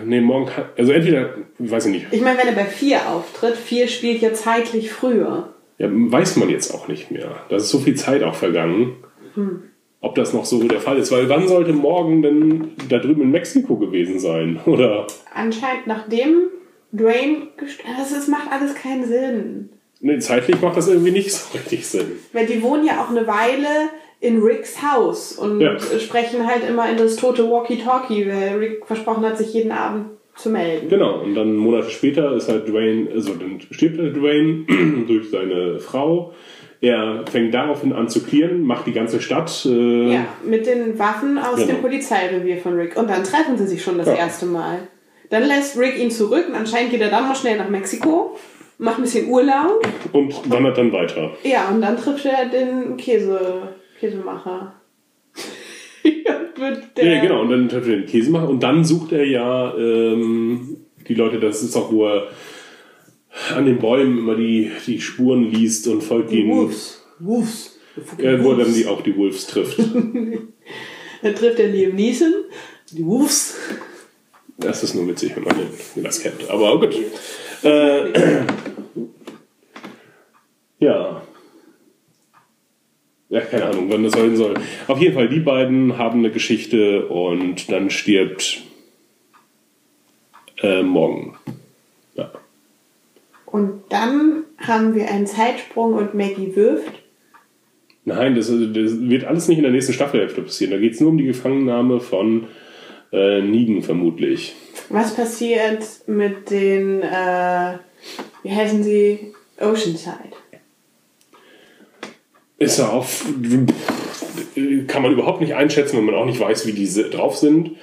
Nee, Morgan kann, also entweder, weiß ich nicht, Ich meine, wenn er bei 4 auftritt, 4 spielt ja zeitlich früher. Ja, weiß man jetzt auch nicht mehr. Da ist so viel Zeit auch vergangen. Ob das noch so der Fall ist. Weil wann sollte morgen denn da drüben in Mexiko gewesen sein? Oder Anscheinend nachdem Dwayne gestorben ist, es macht alles keinen Sinn. nee, zeitlich macht das irgendwie nicht so richtig Sinn. Weil die wohnen ja auch eine Weile in Ricks Haus und Ja. sprechen halt immer in das tote Walkie-Talkie, weil Rick versprochen hat, sich jeden Abend zu melden. Genau, und dann Monate später ist halt Dwayne, also dann stirbt halt Dwayne durch seine Frau. Er fängt daraufhin an zu clearen, macht die ganze Stadt. Äh, Ja, mit den Waffen aus Genau. dem Polizeirevier von Rick. Und dann treffen sie sich schon das Ja. erste Mal. Dann lässt Rick ihn zurück und anscheinend geht er dann noch schnell nach Mexiko. macht ein bisschen Urlaub. Und wandert dann weiter. Ja, und dann trifft er den Käse, Käsemacher. ja, Ja, genau. Und dann er den Käsemacher und dann sucht er ja ähm, die Leute, das ist auch, wo er an den Bäumen immer die, die Spuren liest und folgt Die ihnen. Wolves. Wolves. Äh, wo er dann die, auch die Wolves trifft. Dann trifft er Liam Neeson. Die Wolves. Das ist nur witzig, wenn man das kennt. Aber gut. Äh, ja. Ja, keine Ahnung, wann das sein soll. Auf jeden Fall, die beiden haben eine Geschichte und dann stirbt äh, morgen. Ja. Und dann haben wir einen Zeitsprung und Maggie wirft. Nein, das, das wird alles nicht in der nächsten Staffelhälfte passieren. Da geht es nur um die Gefangennahme von äh, Negan vermutlich. Was passiert mit den, äh, wie heißen sie? Oceanside. Ist er auf. Kann man überhaupt nicht einschätzen, wenn man auch nicht weiß, wie diese drauf sind.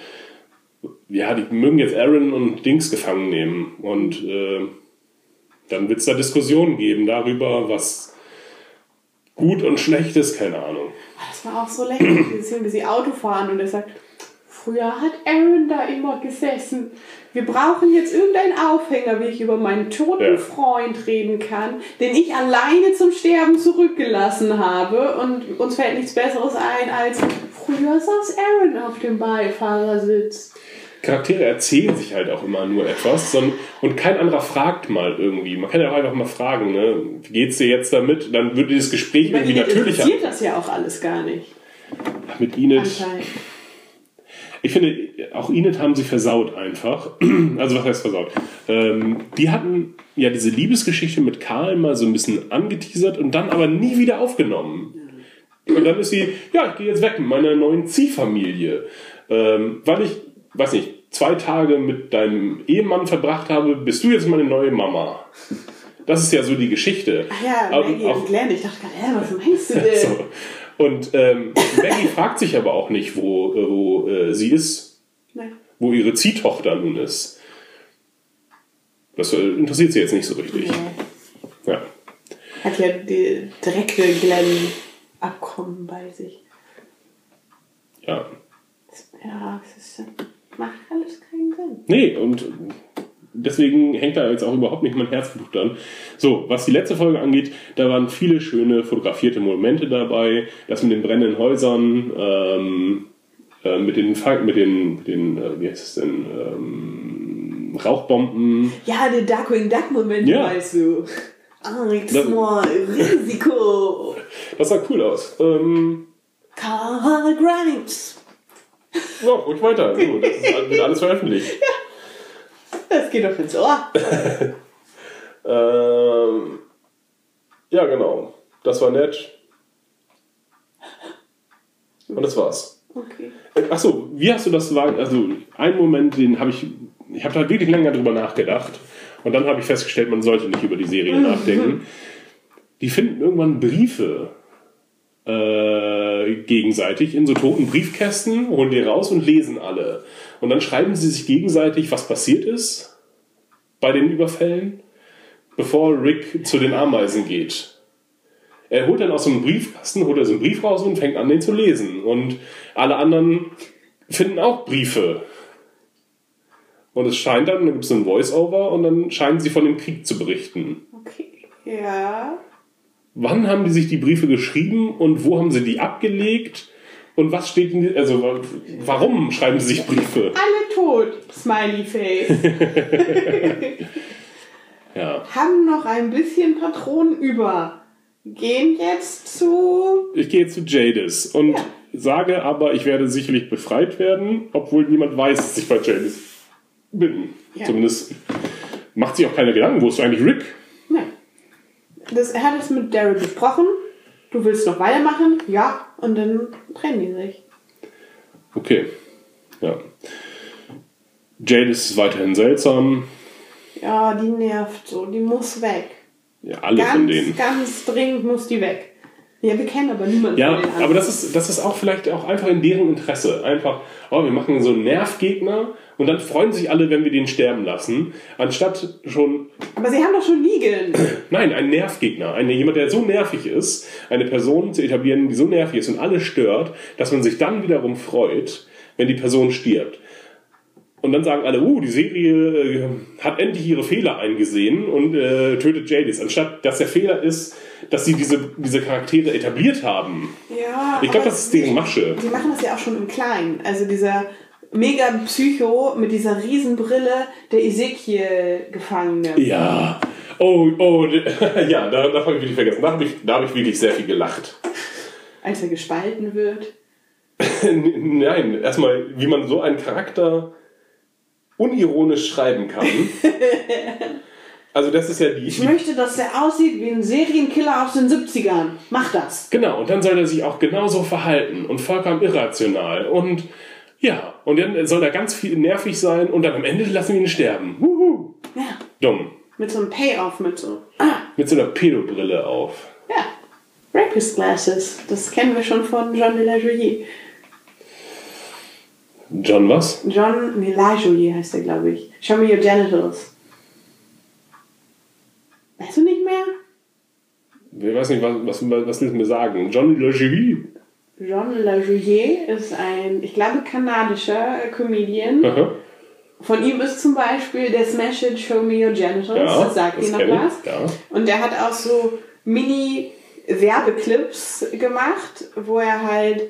Ja, die mögen jetzt Aaron und Dings gefangen nehmen. Und äh, dann wird es da Diskussionen geben darüber, was gut und schlecht ist, keine Ahnung. Das war auch so lächerlich, wie sie Auto fahren und er sagt, früher hat Aaron da immer gesessen. Wir brauchen jetzt irgendeinen Aufhänger, wie ich über meinen toten Ja. Freund reden kann, den ich alleine zum Sterben zurückgelassen habe. Und uns fällt nichts Besseres ein als, früher saß Aaron auf dem Beifahrersitz. Charaktere erzählen sich halt auch immer nur etwas und kein anderer fragt mal irgendwie. Man kann ja auch einfach mal fragen, ne? wie geht's dir jetzt damit? Dann würde das Gespräch Bei irgendwie ihnen natürlicher. interessiert das ja auch alles gar nicht. Mit Enid. Anscheinend. Ich finde, auch Enid haben sie versaut einfach. Also was heißt versaut? Ähm, die hatten ja diese Liebesgeschichte mit Karl mal so ein bisschen angeteasert und dann aber nie wieder aufgenommen. Und dann ist sie, ja, ich gehe jetzt weg mit meiner neuen Ziehfamilie. Ähm, weil ich, weiß nicht, zwei Tage mit deinem Ehemann verbracht habe, bist du jetzt meine neue Mama. Das ist ja so die Geschichte. Ach ja, Maggie auch- und Glenn. Ich dachte gerade, hä, was meinst du denn? so. Und ähm, Maggie fragt sich aber auch nicht, wo, äh, wo äh, sie ist, Nein. wo ihre Ziehtochter nun ist. Das äh, interessiert sie jetzt nicht so richtig. Nee. Ja. Hat ja die direkte Glenn-Abkommen bei sich. ja. Ja, es ist, macht alles keinen Sinn. Nee, und deswegen hängt da jetzt auch überhaupt nicht mein Herzblut dran. So, was die letzte Folge angeht, da waren viele schöne fotografierte Momente dabei. Das mit den brennenden Häusern, ähm, äh, mit den, mit den, mit den äh, wie heißt es denn, ähm, Rauchbomben. Ja, der Darkwing Duck-Moment, Ja. weißt du. Angst, Das- nur Risiko. Das sah cool aus. Ähm, Carl Grimes. ja, ruhig weiter. So, das ist, alles veröffentlicht. Das geht doch ins Ohr. Ähm, ja, genau. Das war nett. Und das war's. Okay. Achso, wie hast du das wahr? Also, einen Moment, den habe ich. Ich habe da wirklich länger drüber nachgedacht. Und dann habe ich festgestellt, man sollte nicht über die Serie nachdenken. Die finden irgendwann Briefe äh, gegenseitig in so toten Briefkästen, holen die raus und lesen alle. Und dann schreiben sie sich gegenseitig, was passiert ist bei den Überfällen, bevor Rick zu den Ameisen geht. Er holt dann aus so einem Briefkasten, holt er so einen Brief raus und fängt an, den zu lesen. Und alle anderen finden auch Briefe. Und es scheint dann, dann gibt es ein Voice-Over und dann scheinen sie von dem Krieg zu berichten. Okay. Ja. Wann haben die sich die Briefe geschrieben und wo haben sie die abgelegt? Und was steht in also wa- warum schreiben sie sich Briefe? Alle tot. Smiley Face. Ja, Haben noch ein bisschen Patronen über. Gehen jetzt zu. ich gehe zu Jadis und Ja. sage aber, ich werde sicherlich befreit werden, obwohl niemand weiß, dass ich bei Jadis bin. Ja. Zumindest macht sich auch keine Gedanken, wo ist eigentlich Rick? Nein. Das, er hat es mit Daryl besprochen. Du willst noch weitermachen? Ja. Und dann trennen die sich. Okay, ja. Jadis ist weiterhin seltsam. Ja, die nervt so. Die muss weg. Ja, alle von Ganz, denen. ganz dringend muss die weg. Ja, wir kennen aber niemanden Ja, von aber das ist, das ist auch vielleicht auch einfach in deren Interesse. Einfach, oh, wir machen so einen Nervgegner und dann freuen sich alle, wenn wir den sterben lassen. Anstatt schon, aber sie haben doch schon Negan. nein, einen Nervgegner. Eine, jemand, der so nervig ist, eine Person zu etablieren, die so nervig ist und alle stört, dass man sich dann wiederum freut, wenn die Person stirbt. Und dann sagen alle, uh, die Serie äh, hat endlich ihre Fehler eingesehen und äh, tötet Jadis. Anstatt, dass der Fehler ist, dass sie diese, diese Charaktere etabliert haben. Ja. Ich glaube, das ist deren Masche. Sie machen das ja auch schon im Kleinen. Also dieser mega Psycho mit dieser Riesenbrille, der Ezekiel-Gefangene. Ja. Oh, oh, ja, da, da habe ich wirklich vergessen. Da habe ich, da hab ich wirklich sehr viel gelacht. Als er gespalten wird. Nein, erstmal, wie man so einen Charakter unironisch schreiben kann. Also das ist ja die... Ich möchte, dass der aussieht wie ein Serienkiller aus den 70ern. Mach das. Genau, und dann soll er sich auch genauso verhalten und vollkommen irrational. Und ja, und dann soll er ganz viel nervig sein und dann am Ende lassen wir ihn sterben. Wuhu. Ja. Dumm. Mit so einem Payoff, mit so. Ah, Mit so einer Pedobrille auf. ja. Rapist Glasses. Das kennen wir schon von John de la Jolie. John was? John, nee, La Jolie heißt er, glaube ich. Show me your genitals. Weißt du nicht mehr? Ich weiß nicht, was, was, was willst du mir sagen? John LeGivy? John Lajoie ist ein, ich glaube, kanadischer Comedian. Aha. Von ihm ist zum Beispiel der Smash It Show Me Your Genitals. Ja, das sagt das dir noch was. ja. Und der hat auch so Mini-Werbeclips gemacht, wo er halt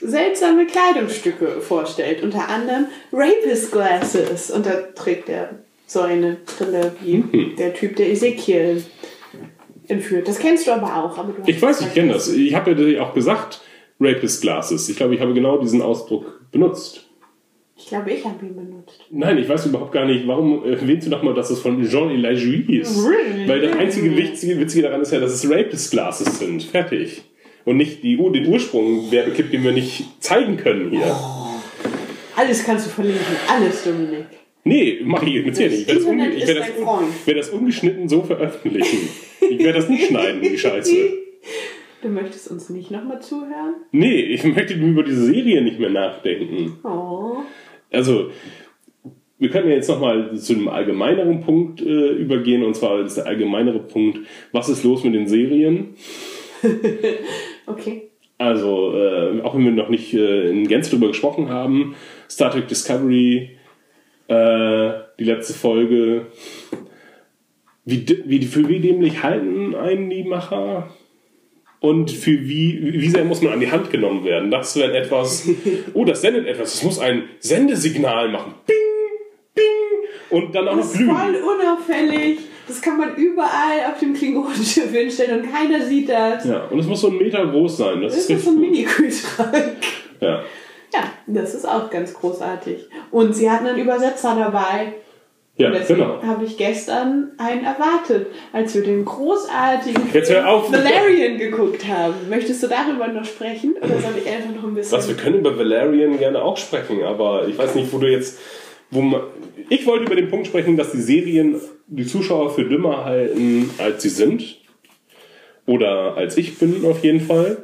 seltsame Kleidungsstücke vorstellt. Unter anderem Rapist Glasses. Und da trägt er so eine Brille wie Mhm. der Typ, der Ezekiel entführt. Das kennst du aber auch. Aber Ich weiß, ich kenne das. Ich habe ja auch gesagt, Rapist Glasses. Ich glaube, ich habe genau diesen Ausdruck benutzt. Ich glaube, ich habe ihn benutzt. Nein, ich weiß überhaupt gar nicht, warum erwähnst du nochmal, dass es von Jean Elajouy ist? Weil das einzige Witzige, Witzige daran ist ja, dass es Rapist Glasses sind. Fertig. Und nicht die, den Ursprung Werbeclip, den wir nicht zeigen können hier. Alles kannst du verlinken. Alles, Dominik. Nee, mach ich mit dir nicht. Ich werde das, unge ich werde das, werde das ungeschnitten so veröffentlichen. Ich werde das nicht schneiden, die Scheiße. Du möchtest uns nicht nochmal zuhören? Nee, ich möchte über diese Serie nicht mehr nachdenken. Oh. Also, wir können ja jetzt nochmal zu einem allgemeineren Punkt äh, übergehen, und zwar ist der allgemeinere Punkt, was ist los mit den Serien? Okay. Also, äh, auch wenn wir noch nicht äh, in Gänze drüber gesprochen haben, Star Trek Discovery, äh, die letzte Folge, wie, wie, für wie dämlich halten einen die Macher? Und für wie, wie sehr muss man an die Hand genommen werden? Das wäre etwas, oh, das sendet etwas, es muss ein Sendesignal machen. Bing, bing, und dann auch Das noch ist glühen. voll unauffällig. Das kann man überall auf dem Klingonenschiff hinstellen und keiner sieht das. Ja, und es muss so ein Meter groß sein. Das, Das ist ist so ein. Mini-Kühlschrank. Ja. Ja, das ist auch ganz großartig. Und sie hatten einen Übersetzer dabei. Ja, genau. habe ich gestern einen erwartet, als wir den großartigen Jetzt hör auf. Valerian geguckt haben. Möchtest du darüber noch sprechen? Oder soll ich einfach noch ein bisschen... Was, wir können über Valerian gerne auch sprechen, aber ich weiß nicht, wo du jetzt. Wo man, ich wollte über den Punkt sprechen, dass die Serien die Zuschauer für dümmer halten, als sie sind. Oder als ich bin, auf jeden Fall.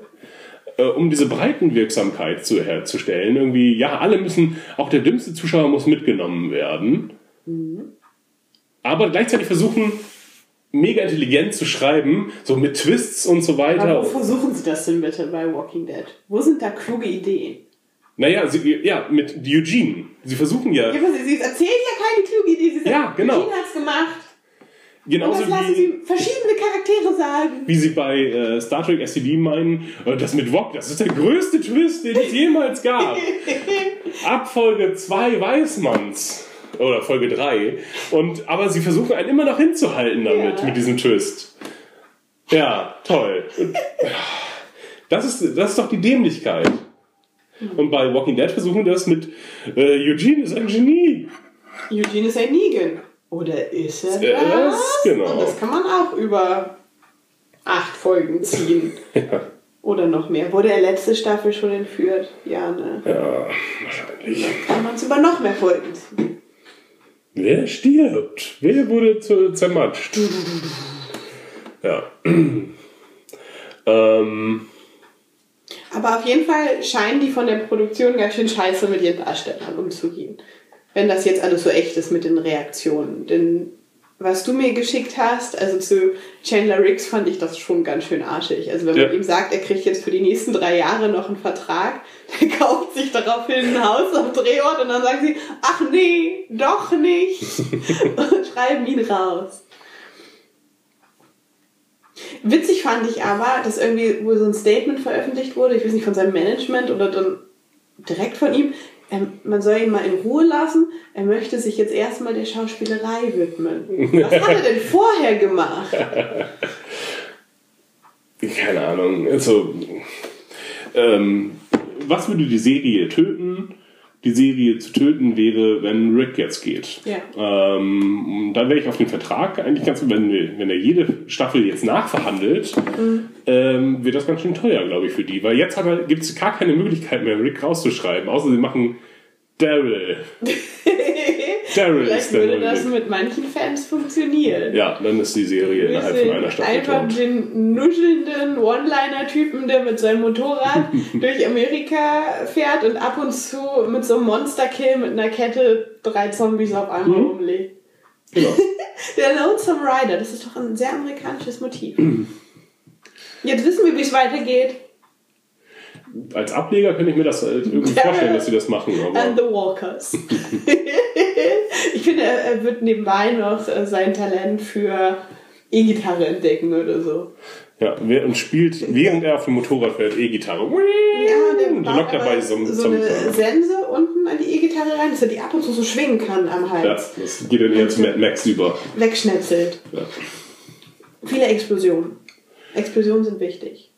Äh, um diese Breitenwirksamkeit zu, herzustellen. Irgendwie, ja, alle müssen, auch der dümmste Zuschauer muss mitgenommen werden. Aber gleichzeitig versuchen, mega intelligent zu schreiben, so mit Twists und so weiter. Aber wo versuchen sie das denn bitte bei Walking Dead? Wo sind da kluge Ideen? Naja, sie, ja, mit Eugene. Sie versuchen ja, Ja, sie, sie erzählen ja keine kluge Idee. Sie sagen, Ja, genau. Eugene hat's gemacht. Und genauso das lassen wie, sie verschiedene Charaktere sagen. wie sie bei äh, Star Trek SCV meinen, äh, das mit Wok, das ist der größte Twist, den es jemals gab. Ab Folge 2 weiß man's. Oder Folge 3. Und, aber sie versuchen einen immer noch hinzuhalten damit, Ja. mit diesem Twist. Ja, toll. Das, ist, das ist doch die Dämlichkeit. Und bei Walking Dead versuchen wir das mit äh, Eugene ist ein Genie. Eugene ist ein Negan. Oder ist er das? ist, genau. Und das kann man auch über acht Folgen ziehen. Ja, Oder noch mehr. Wurde er letzte Staffel schon entführt? Ja, ne? ja wahrscheinlich. Kann man es über noch mehr Folgen ziehen. Wer stirbt? Wer wurde zermatscht? Ja. Ähm, Aber auf jeden Fall scheinen die von der Produktion ganz schön scheiße mit ihren Darstellern umzugehen. Wenn das jetzt alles so echt ist mit den Reaktionen. Denn was du mir geschickt hast, also zu Chandler Riggs, fand ich das schon ganz schön arschig. Also wenn man Ja. ihm sagt, er kriegt jetzt für die nächsten drei Jahre noch einen Vertrag, der kauft sich daraufhin ein Haus am Drehort und dann sagen sie, ach nee, doch nicht. und schreiben ihn raus. Witzig fand ich aber, dass irgendwie wohl so ein Statement veröffentlicht wurde, ich weiß nicht, von seinem Management oder dann direkt von ihm, man soll ihn mal in Ruhe lassen, er möchte sich jetzt erstmal der Schauspielerei widmen. Was hat er denn vorher gemacht? keine Ahnung. Also, ähm, was würde die Serie töten? Die Serie zu töten wäre, wenn Rick jetzt geht. Ja. Ähm, dann wäre ich auf den Vertrag eigentlich ganz, wenn, wenn er jede Staffel jetzt nachverhandelt, Mhm. ähm, wird das ganz schön teuer, glaube ich, für die. Weil jetzt gibt es gar keine Möglichkeit mehr, Rick rauszuschreiben, außer sie machen Daryl. Daryl Vielleicht würde das mit manchen Fans funktionieren. Ja, dann ist die Serie innerhalb von einer Staffel einfach tot. den nuschelnden One-Liner-Typen, der mit seinem Motorrad durch Amerika fährt und ab und zu mit so einem Monster-Kill mit einer Kette drei Zombies auf einmal Mhm. umlegt. Genau. Der Lonesome Rider, das ist doch ein sehr amerikanisches Motiv. Jetzt wissen wir, wie es weitergeht. Als Ableger könnte ich mir das halt irgendwie vorstellen, dass sie das machen. Aber And the Walkers. ich finde, er wird nebenbei noch äh, sein Talent für E-Gitarre entdecken oder so. ja, und spielt, während er auf dem Motorrad fährt, E-Gitarre. Ja, der lockt dabei so, so eine Sense unten an die E-Gitarre rein, dass er die ab und zu so schwingen kann am ja, Hals. das geht dann eher zu Mad Max über. Wegschnetzelt. Ja. Viele Explosionen. Explosionen sind wichtig.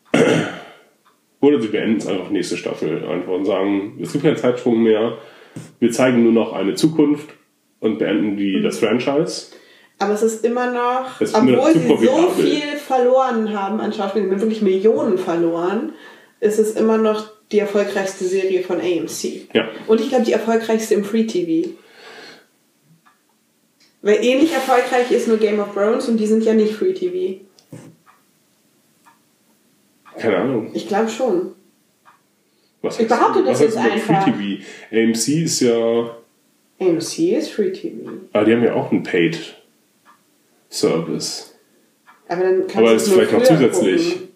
Oder sie beenden es einfach nächste Staffel einfach und sagen, es gibt keinen Zeitsprung mehr, wir zeigen nur noch eine Zukunft und beenden die, Mhm. das Franchise. Aber es ist immer noch, ist immer noch obwohl sie so profitabel. viel verloren haben an Schauspielern, wirklich Millionen verloren, ist es immer noch die erfolgreichste Serie von AMC. Ja. Und ich glaube, die erfolgreichste im Free TV. Weil ähnlich erfolgreich ist nur Game of Thrones und die sind ja nicht Free TV. Keine Ahnung. Ich glaube schon. Was Ich behaupte das heißt jetzt einfach. Free TV. AMC ist ja, AMC ist Free TV. ah, die haben ja auch einen Paid Service. Aber dann kannst Aber das es ist vielleicht noch zusätzlich. gucken,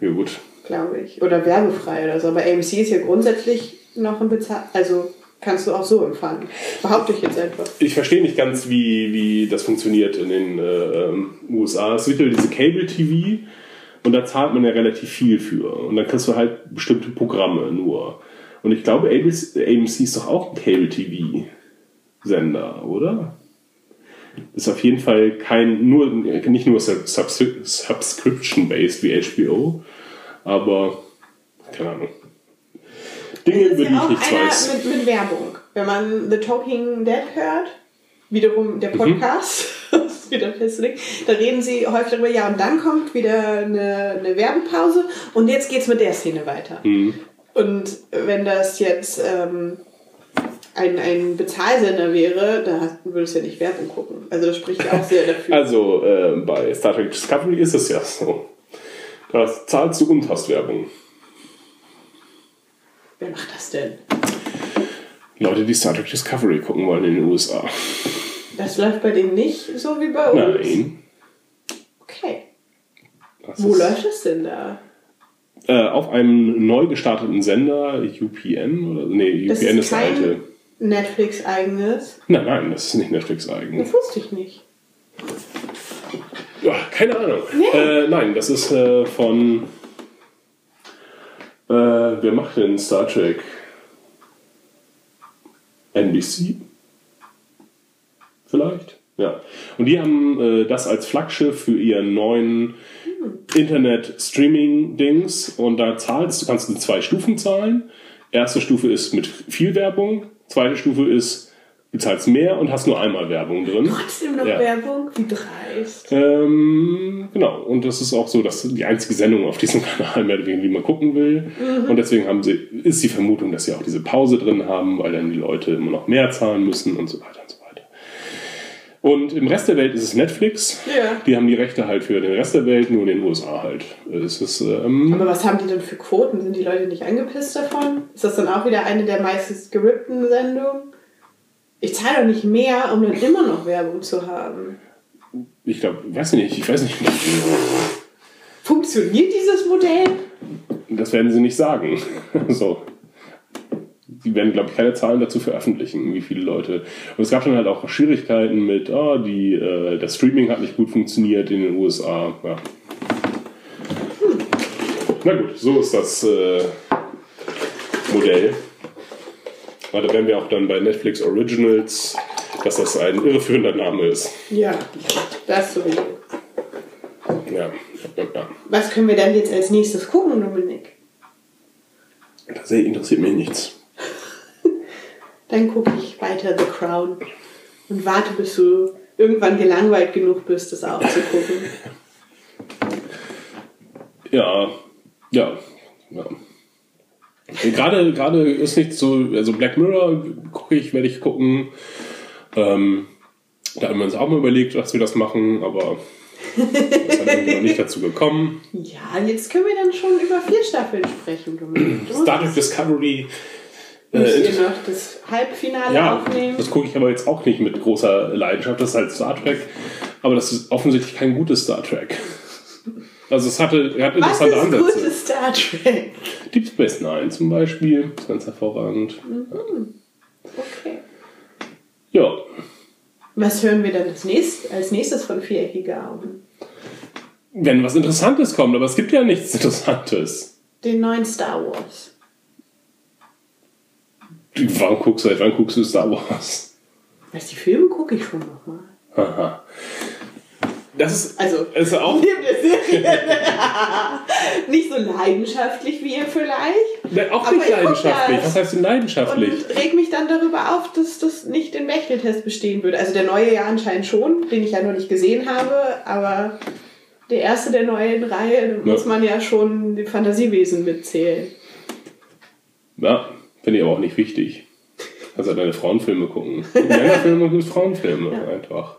Ja gut. glaube ich. Oder werbefrei oder so. Aber AMC ist ja grundsätzlich noch ein Bezahl... Also kannst du auch so empfangen. Behaupte ich jetzt einfach. Ich verstehe nicht ganz, wie, wie das funktioniert in den äh, ähm, USA. Es gibt ja diese Cable TV und da zahlt man ja relativ viel für. Und dann kriegst du halt bestimmte Programme nur. Und ich glaube, ABC, AMC ist doch auch ein Cable TV Sender, oder? Ist auf jeden Fall kein, nur, nicht nur Sub- Subs- Subscription-based wie HBO, aber keine Ahnung. Dinge, über die ich nichts weiß. mit, mit Werbung. Wenn man The Talking Dead hört, wiederum der Podcast, das ist wieder festgelegt, da reden sie häufig darüber, ja, und dann kommt wieder eine, eine Werbepause und jetzt geht's mit der Szene weiter. Und wenn das jetzt ähm, ein, ein Bezahlsender wäre, da hast- würdest du ja nicht Werbung gucken. Also das spricht auch sehr dafür. Also äh, bei Star Trek Discovery ist es ja so. Da zahlst du und hast Werbung. Wer macht das denn? Leute, die Star Trek Discovery gucken wollen in den USA. Das läuft bei denen nicht so wie bei uns? Nein. Okay. Das Wo läuft das denn da? Äh, auf einem neu gestarteten Sender, UPN oder nee, Das UPN ist ist der alte. Netflix-eigenes. Nein, nein, das ist nicht Netflix eigen. Das wusste ich nicht. Ja, keine Ahnung. Nee. Äh, nein, das ist äh, von. Äh, wer macht denn Star Trek? NBC? Vielleicht? Ja. Und die haben äh, das als Flaggschiff für ihren neuen Internet-Streaming-Dings. Und da zahlst du, kannst du zwei Stufen zahlen. Erste Stufe ist mit viel Werbung. Zweite Stufe ist, du zahlst mehr und hast nur einmal Werbung drin. Trotzdem noch Ja. Werbung? Wie dreist. Ähm, genau, und das ist auch so, dass die einzige Sendung auf diesem Kanal mehr oder weniger, die man gucken will. Und deswegen haben sie, ist die Vermutung, dass sie auch diese Pause drin haben, weil dann die Leute immer noch mehr zahlen müssen und so weiter und so weiter. Und im Rest der Welt ist es Netflix. Ja. Die haben die Rechte halt für den Rest der Welt, nur in den USA halt. Es ist, ähm, Aber was haben die denn für Quoten? Sind die Leute nicht angepisst davon? Ist das dann auch wieder eine der meistens gerippten Sendungen? Ich zahle doch nicht mehr, um dann immer noch Werbung zu haben. ich glaube, weiß nicht, ich weiß nicht. Funktioniert dieses Modell? Das werden sie nicht sagen. so. Die werden, glaube ich, keine Zahlen dazu veröffentlichen, wie viele Leute. Und es gab dann halt auch Schwierigkeiten mit, ah, die, äh, das Streaming hat nicht gut funktioniert in den USA. Ja. Na gut, so ist das äh, Modell. Aber da wären wir auch dann bei Netflix Originals, dass das ein irreführender Name ist. Ja, das sowieso. Ja, ja, ja. Was können wir dann jetzt als nächstes gucken, Dominik? Das interessiert mich nichts. Dann gucke ich weiter The Crown und warte, bis du irgendwann gelangweilt genug bist, das auch zu gucken. Ja, ja, ja. Gerade, gerade ist nicht so, also Black Mirror gucke ich, werde ich gucken. Ähm, da haben wir uns auch mal überlegt, dass wir das machen, aber es hat irgendwie noch nicht dazu gekommen. Ja, jetzt können wir dann schon über vier Staffeln sprechen, Star Trek Discovery. Äh, ihr noch das Halbfinale ja, aufnehmen. das gucke ich aber jetzt auch nicht mit großer Leidenschaft. Das ist halt Star Trek, aber das ist offensichtlich kein gutes Star Trek. Also es hatte, hat Was interessante ist Ansätze. gutes Star Trek? Deep Space Nine zum Beispiel, ist ganz hervorragend. Okay. Ja, Was hören wir dann als, nächst, als nächstes von Viereckige Augen? wenn was Interessantes kommt, aber es gibt ja nichts Interessantes. Den neuen Star Wars. Wann guckst du, seit wann guckst du Star Wars? Was die Filme gucke ich schon nochmal. Aha. Das ist, Also, ist auch. neben der Serie. nicht so leidenschaftlich wie ihr vielleicht. Ne, auch nicht leidenschaftlich. das. Was heißt denn leidenschaftlich? Und reg mich dann darüber auf, dass das nicht den Bechteltest bestehen würde. Also der neue ja anscheinend schon, den ich ja noch nicht gesehen habe, aber der erste der neuen Reihe muss man ja schon die Fantasiewesen mitzählen. Ja, finde ich aber auch nicht wichtig. Also deine Frauenfilme gucken. Männerfilme gibt es Frauenfilme einfach.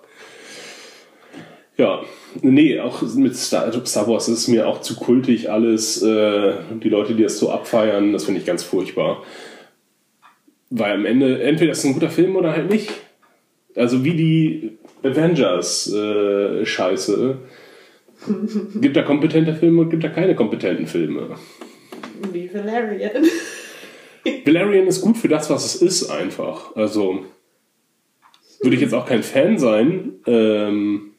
Ja, nee, auch mit Star, Star Wars ist mir auch zu kultig alles. Äh, die Leute, die das so abfeiern, das finde ich ganz furchtbar. Weil am Ende, entweder ist es ein guter Film oder halt nicht. Also wie die Avengers-Scheiße. gibt da kompetente Filme und gibt da keine kompetenten Filme. Wie Valerian. Valerian ist gut für das, was es ist, einfach. Also würde ich jetzt auch kein Fan sein. Ähm,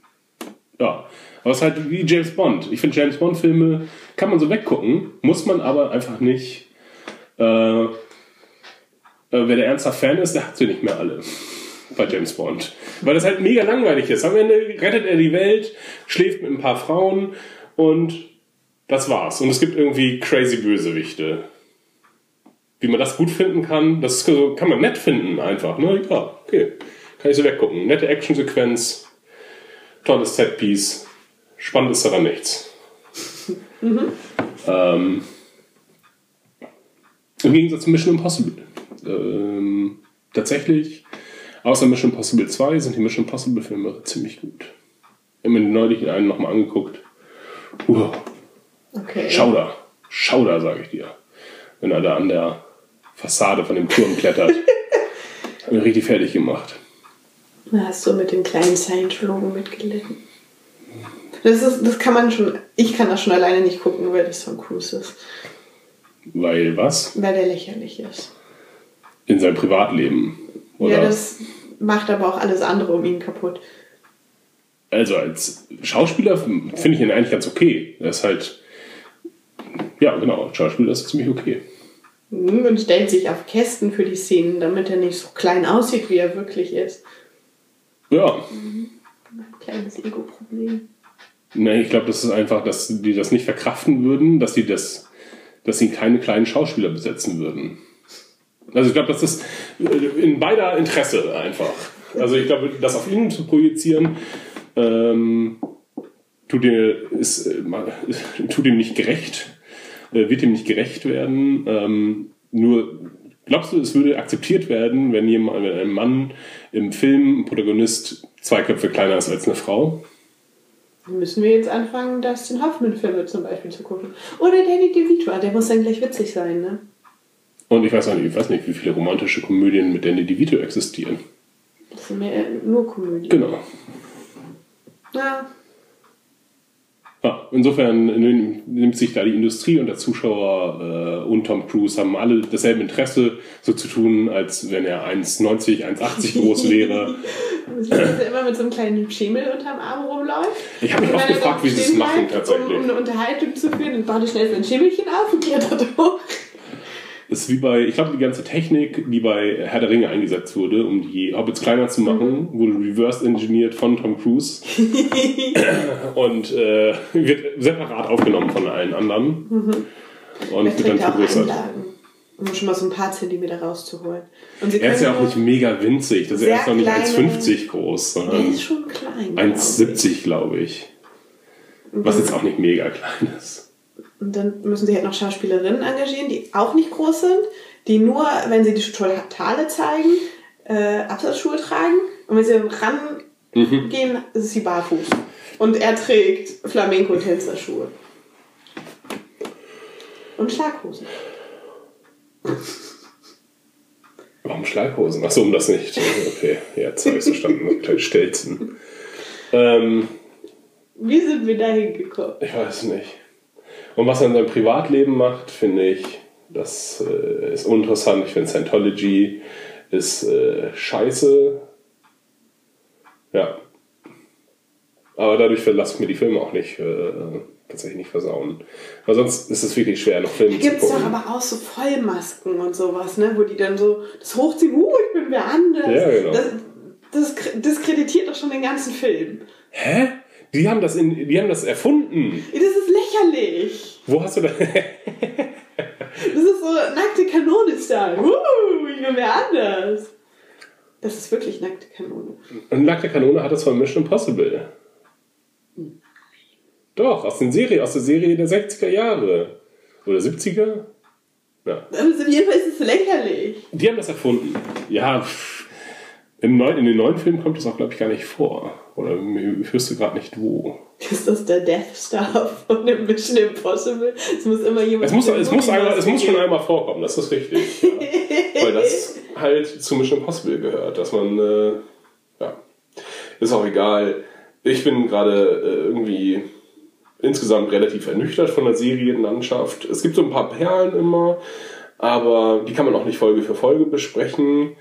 ja, aber es ist halt wie James Bond. Ich finde James Bond-Filme kann man so weggucken, muss man aber einfach nicht. Äh, äh, wer der ernsthaft Fan ist, der hat sie nicht mehr alle bei James Bond. Weil das halt mega langweilig ist. Am Ende rettet er die Welt, schläft mit ein paar Frauen und das war's. Und es gibt irgendwie crazy Bösewichte wie man das gut finden kann, das kann man nett finden einfach. Ne? Ja, okay. Kann ich so weggucken. Nette Actionsequenz, tolles Setpiece, spannend ist daran nichts. ähm, Im Gegensatz zu Mission Impossible. Ähm, tatsächlich, außer Mission Impossible 2 sind die Mission Impossible Filme ziemlich gut. Ich habe mir neulich einen nochmal angeguckt. Uh, Okay. Schauder. Schauder, sage ich dir. Wenn er da an der Fassade von dem Turm klettert. Hat mich richtig fertig gemacht. Da hast du mit den kleinen Scientologen mitgelitten. Das, ist, das kann man schon, ich kann das schon alleine nicht gucken, weil das Tom Cruise ist. Weil was? Weil der lächerlich ist. In seinem Privatleben. Oder? Ja, das macht aber auch alles andere um ihn kaputt. also als Schauspieler finde ich ihn eigentlich ganz okay. Er ist halt. Ja, genau. Schauspieler ist ziemlich okay. Mhm, Und stellt sich auf Kästen für die Szenen, damit er nicht so klein aussieht, wie er wirklich ist. Ja. Kleines Ego-Problem. Nee, ich glaube, das ist einfach, dass die das nicht verkraften würden, dass die das, dass sie keine kleinen Schauspieler besetzen würden. Also ich glaube, das ist in beider Interesse einfach. Also ich glaube, das auf ihn zu projizieren, ähm, tut, dir, ist, äh, tut ihm nicht gerecht, äh, wird ihm nicht gerecht werden. Ähm, nur glaubst du, es würde akzeptiert werden, wenn jemand, wenn ein Mann im Film, ein Protagonist, zwei Köpfe kleiner ist als eine Frau. Müssen wir jetzt anfangen, Dustin Hoffman-Filme zum Beispiel zu gucken. Oder Danny DeVito, der muss dann gleich witzig sein, ne? Und ich weiß, auch nicht, ich weiß nicht, wie viele romantische Komödien mit Danny DeVito existieren. Das sind mehr nur Komödien. Genau. Ja, Ja, insofern nimm- nimmt sich da die Industrie und der Zuschauer äh, und Tom Cruise haben alle dasselbe Interesse, so zu tun, als wenn er 1,90, 1,80 groß wäre. dass er immer mit so einem kleinen Schemel unterm Arm rumläuft. Ich habe mich er gefragt, wie sie es machen tatsächlich. Um, um eine Unterhaltung zu führen, dann baut er schnell sein Schemelchen auf und klettert hoch. Das ist wie bei, ich glaube, die ganze Technik, die bei Herr der Ringe eingesetzt wurde, um die Hobbits kleiner zu machen, wurde reverse engineert von Tom Cruise und äh, wird separat aufgenommen von allen anderen und Er wird dann vergrößert. Um schon mal so ein paar Zentimeter rauszuholen. Und Er ist ja auch nicht mega winzig, das ist erst noch nicht kleine- 1,50 groß, sondern ist schon klein. glaub ich. 1,70 glaube ich. Was jetzt auch nicht mega klein ist. Und dann müssen sie halt noch Schauspielerinnen engagieren, die auch nicht groß sind, die nur, wenn sie die Totale zeigen, äh, Absatzschuhe tragen. Und wenn sie dann rangehen, ist sie barfuß. Und er trägt Flamenco-Tänzerschuhe. Und Schlaghosen. Warum Schlaghosen? Achso, um das nicht. Okay, jetzt habe ich es verstanden. Kleine Stelzen. Ähm, Wie sind wir da hingekommen? Ich weiß nicht. Und was er in seinem Privatleben macht, finde ich, das äh, ist uninteressant. Ich finde Scientology ist äh, scheiße. Ja. Aber dadurch verlasse ich mir die Filme auch nicht, äh, tatsächlich nicht versauen. Weil sonst ist es wirklich schwer, noch Filme Da zu gibt es doch gucken. aber auch so Vollmasken und sowas, ne? wo die dann so das hochziehen, uh, ich bin wer anders. Ja, genau. Das, das kr- diskreditiert doch schon den ganzen Film. Hä? Die haben das, in, die haben das erfunden. Das ist lächerlich. Wo hast du das? Das ist so nackte Kanone-Style. Uh, ich bin wer anders. Das ist wirklich nackte Kanone. Und Nackte Kanone hat das von Mission Impossible. Doch, aus, den Serie, aus der Serie der 60er Jahre. Oder 70er? Ja. Aber auf jeden Fall ist es lächerlich. Die haben das erfunden. Ja, pff. im neuen, in den neuen Filmen kommt das auch, glaube ich, gar nicht vor. Oder ich wüsste gerade nicht wo. Ist das der Death Star von dem Mission Impossible? Es muss immer jemand. Es muss, es muss, einmal, es muss schon einmal vorkommen, das ist richtig. Ja. Weil das halt zu Mission Impossible gehört, dass man, äh, ja, ist auch egal. Ich bin gerade äh, irgendwie insgesamt relativ ernüchtert von der Serienlandschaft. Es gibt so ein paar Perlen immer, aber die kann man auch nicht Folge für Folge besprechen.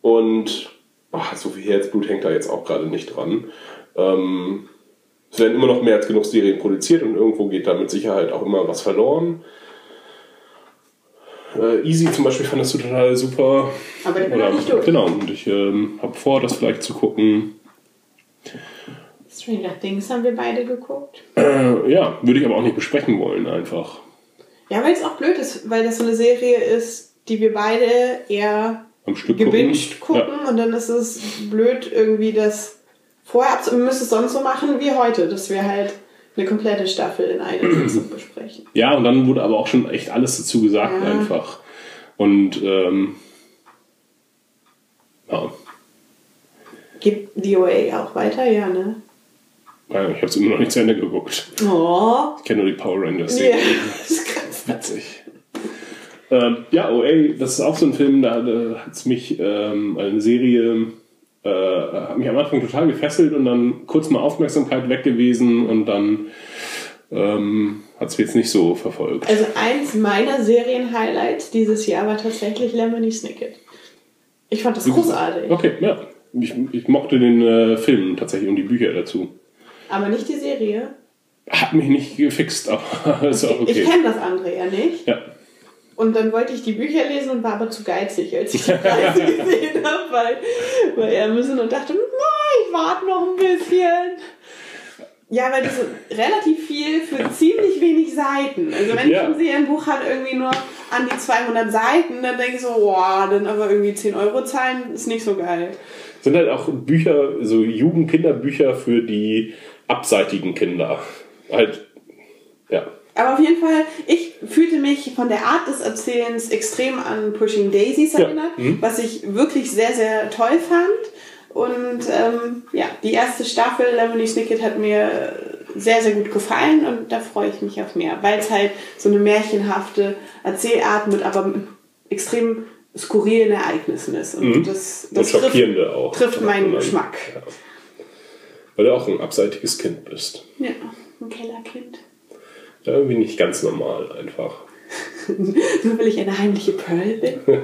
Und ach, so viel Herzblut hängt da jetzt auch gerade nicht dran. Ähm, es werden immer noch mehr als genug Serien produziert und irgendwo geht da mit Sicherheit auch immer was verloren. Äh, Easy zum Beispiel fandest du total super. Aber den bin Oder, nicht durch. genau, und ich ähm, habe vor, das vielleicht zu gucken. Stranger Things haben wir beide geguckt. Äh, ja, würde ich aber auch nicht besprechen wollen, einfach. Ja, weil es auch blöd ist, weil das so eine Serie ist, die wir beide eher Am Stück gebinged gucken. gucken. Und dann ist es blöd, irgendwie das vorher abzu... Wir müssen es sonst so machen wie heute, dass wir halt eine komplette Staffel in einer Sitzung besprechen. Ja. ja, und dann wurde aber auch schon echt alles dazu gesagt, Ja. einfach. Und ähm, ja, Gibt DOA auch weiter? Ja, ne? Ja, ich habe es immer noch nicht zu Ende geguckt. Oh. Ich kenne nur die Power Rangers. Ja, das ist krass. Witzig. Ähm, ja, OA, das ist auch so ein Film, da, da hat es mich, ähm, eine Serie, äh, hat mich am Anfang total gefesselt und dann kurz mal Aufmerksamkeit weg gewesen und dann ähm, hat es jetzt nicht so verfolgt. Also eins meiner Serien-Highlights dieses Jahr war tatsächlich Lemony Snicket. Ich fand das großartig. Okay, ja. Ich, ich mochte den äh, Film tatsächlich und die Bücher dazu. Aber nicht die Serie. Hat mich nicht gefixt, aber ist auch okay. Ich kenne das andere ja nicht. Ja. Und dann wollte ich die Bücher lesen und war aber zu geizig, als ich die Preise gesehen habe bei, bei Amazon und dachte, "Na, ich warte noch ein bisschen. Ja, weil das ist relativ viel für ziemlich wenig Seiten. Also wenn Ja. ich sehe, ein Buch hat irgendwie nur an die 200 Seiten, dann denke ich so, boah, dann aber irgendwie 10 Euro zahlen, ist nicht so geil. Sind halt auch Bücher, so Jugend-Kinderbücher für die abseitigen Kinder. Halt. Aber auf jeden Fall, ich fühlte mich von der Art des Erzählens extrem an Pushing Daisies Ja. erinnert, Mhm. was ich wirklich sehr, sehr toll fand. Und ähm, ja, die erste Staffel Lemony Snicket hat mir sehr, sehr gut gefallen und da freue ich mich auf mehr, weil es halt so eine märchenhafte Erzählart mit aber extrem skurrilen Ereignissen ist. Und Mhm. das, Und das trifft, schockierende auch. trifft meinen Und Geschmack. Ja. Weil du auch ein abseitiges Kind bist. Ja, ein Kellerkind. Irgendwie nicht ganz normal einfach. Nur weil ich eine heimliche Pearl bin.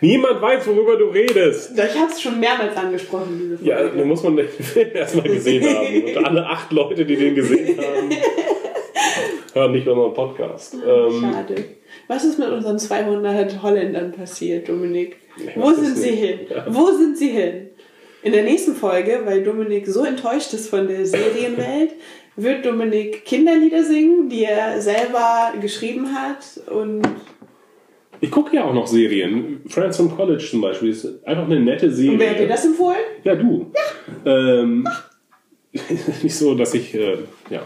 Niemand weiß, worüber du redest. Ich habe es schon mehrmals angesprochen, diese Folge. Ja, dann muss man den Film erstmal gesehen haben. Und alle acht Leute, die den gesehen haben, hören nicht unseren Podcast. Ähm, Schade. Was ist mit unseren 200 Holländern passiert, Dominik? Wo sind sie hin? Ja. Wo sind sie hin? In der nächsten Folge, weil Dominik so enttäuscht ist von der Serienwelt, wird Dominik Kinderlieder singen, die er selber geschrieben hat. Und ich gucke ja auch noch Serien. Friends from College zum Beispiel ist einfach eine nette Serie. wer hat dir das empfohlen? Ja, du. Ähm, nicht so, dass ich, äh, ja.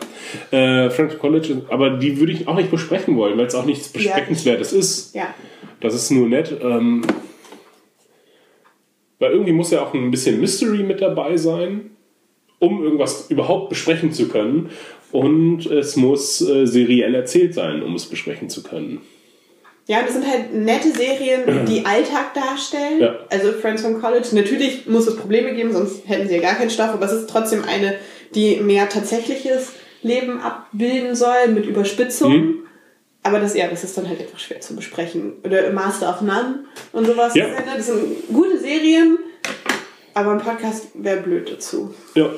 Äh, Friends from College, aber die würde ich auch nicht besprechen wollen, weil es auch nichts Besprechenswertes ist. Ja. Das ist nur nett. Ähm, weil irgendwie muss ja auch ein bisschen Mystery mit dabei sein, um irgendwas überhaupt besprechen zu können. Und es muss äh, seriell erzählt sein, um es besprechen zu können. Ja, das sind halt nette Serien, die Alltag darstellen. Ja. Also Friends from College. Natürlich muss es Probleme geben, sonst hätten sie ja gar keinen Stoff, aber es ist trotzdem eine, die mehr tatsächliches Leben abbilden soll mit Überspitzungen. Mhm. Aber das, ja, das ist dann halt einfach schwer zu besprechen. Oder Master of None und sowas. Ja. Das, sind, gute Serien, aber ein Podcast wäre blöd dazu. Ja.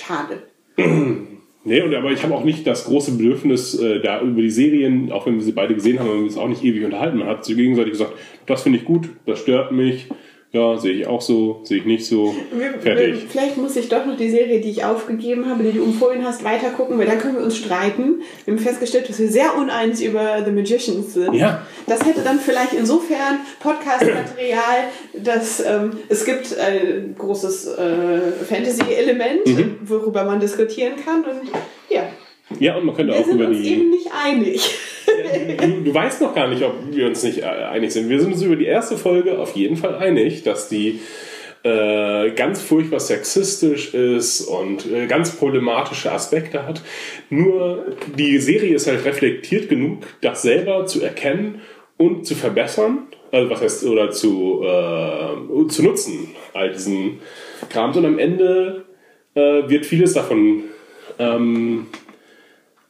Schade. Nee, und, aber ich habe auch nicht das große Bedürfnis, äh, da über die Serien, auch wenn wir sie beide gesehen haben, haben wir uns auch nicht ewig unterhalten. Man hat so gegenseitig gesagt, das finde ich gut, das stört mich. Ja, sehe ich auch so, sehe ich nicht so. Fertig. Vielleicht muss ich doch noch die Serie, die ich aufgegeben habe, die du empfohlen hast, weitergucken, weil dann können wir uns streiten. Wir haben festgestellt, dass wir sehr uneins über The Magicians sind. Ja. Das hätte dann vielleicht insofern Podcast-Material, dass ähm, es gibt ein großes äh, Fantasy-Element, Mhm. worüber man diskutieren kann. Und ja, Ja, und man könnte wir auch sind über uns die. eben nicht einig. Du, du weißt noch gar nicht, ob wir uns nicht äh, einig sind. Wir sind uns über die erste Folge auf jeden Fall einig, dass die äh, ganz furchtbar sexistisch ist und äh, ganz problematische Aspekte hat. Nur die Serie ist halt reflektiert genug, das selber zu erkennen und zu verbessern. Also was heißt, oder zu, äh, zu nutzen, all diesen Krams. Und am Ende äh, wird vieles davon ähm,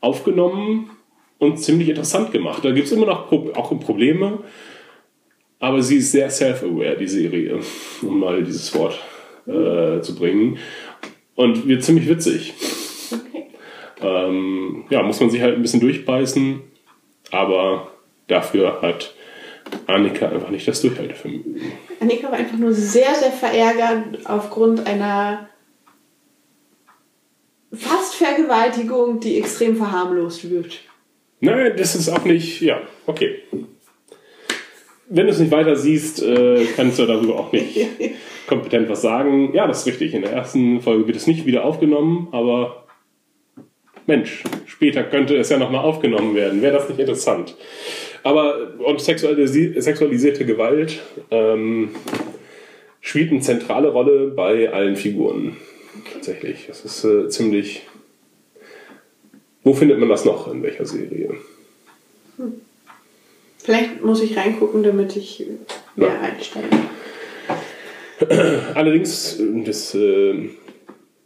aufgenommen und ziemlich interessant gemacht. Da gibt es immer noch Pro auch Probleme, aber sie ist sehr self-aware, die Serie, um mal dieses Wort äh, zu bringen. Und wird ziemlich witzig. Okay. Ähm, ja, muss man sich halt ein bisschen durchbeißen, aber dafür hat Annika einfach nicht das Durchhaltevermögen. Annika war einfach nur sehr, sehr verärgert aufgrund einer fast Vergewaltigung, die extrem verharmlost wird. Nein, das ist auch nicht, ja, okay. Wenn du es nicht weiter siehst, äh, kannst du darüber auch nicht kompetent was sagen. Ja, das ist richtig. In der ersten Folge wird es nicht wieder aufgenommen, aber Mensch, später könnte es ja nochmal aufgenommen werden. Wäre das nicht interessant? Aber und sexualisi sexualisierte Gewalt ähm, spielt eine zentrale Rolle bei allen Figuren. Tatsächlich. Das ist äh, ziemlich. Wo findet man das noch? In welcher Serie? Vielleicht muss ich reingucken, damit ich mehr Ja. einsteige. Allerdings, äh, das, äh,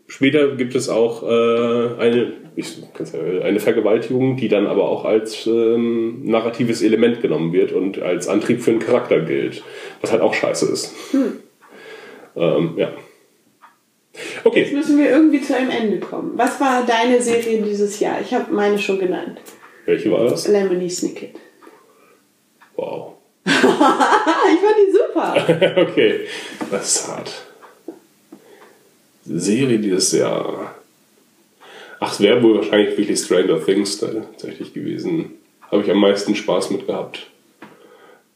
später gibt es auch äh, eine, ich, eine Vergewaltigung, die dann aber auch als ähm, narratives Element genommen wird und als Antrieb für einen Charakter gilt, was halt auch scheiße ist. Ähm, ja. Jetzt Okay, müssen wir irgendwie zu einem Ende kommen. Was war deine Serie dieses Jahr? Ich habe meine schon genannt. welche war das? Lemony Snicket. Wow. Ich fand die super. okay, das ist hart. Serie dieses Jahr. Ach, es wäre wohl wahrscheinlich wirklich Stranger Things tatsächlich gewesen. Habe ich am meisten Spaß mit gehabt.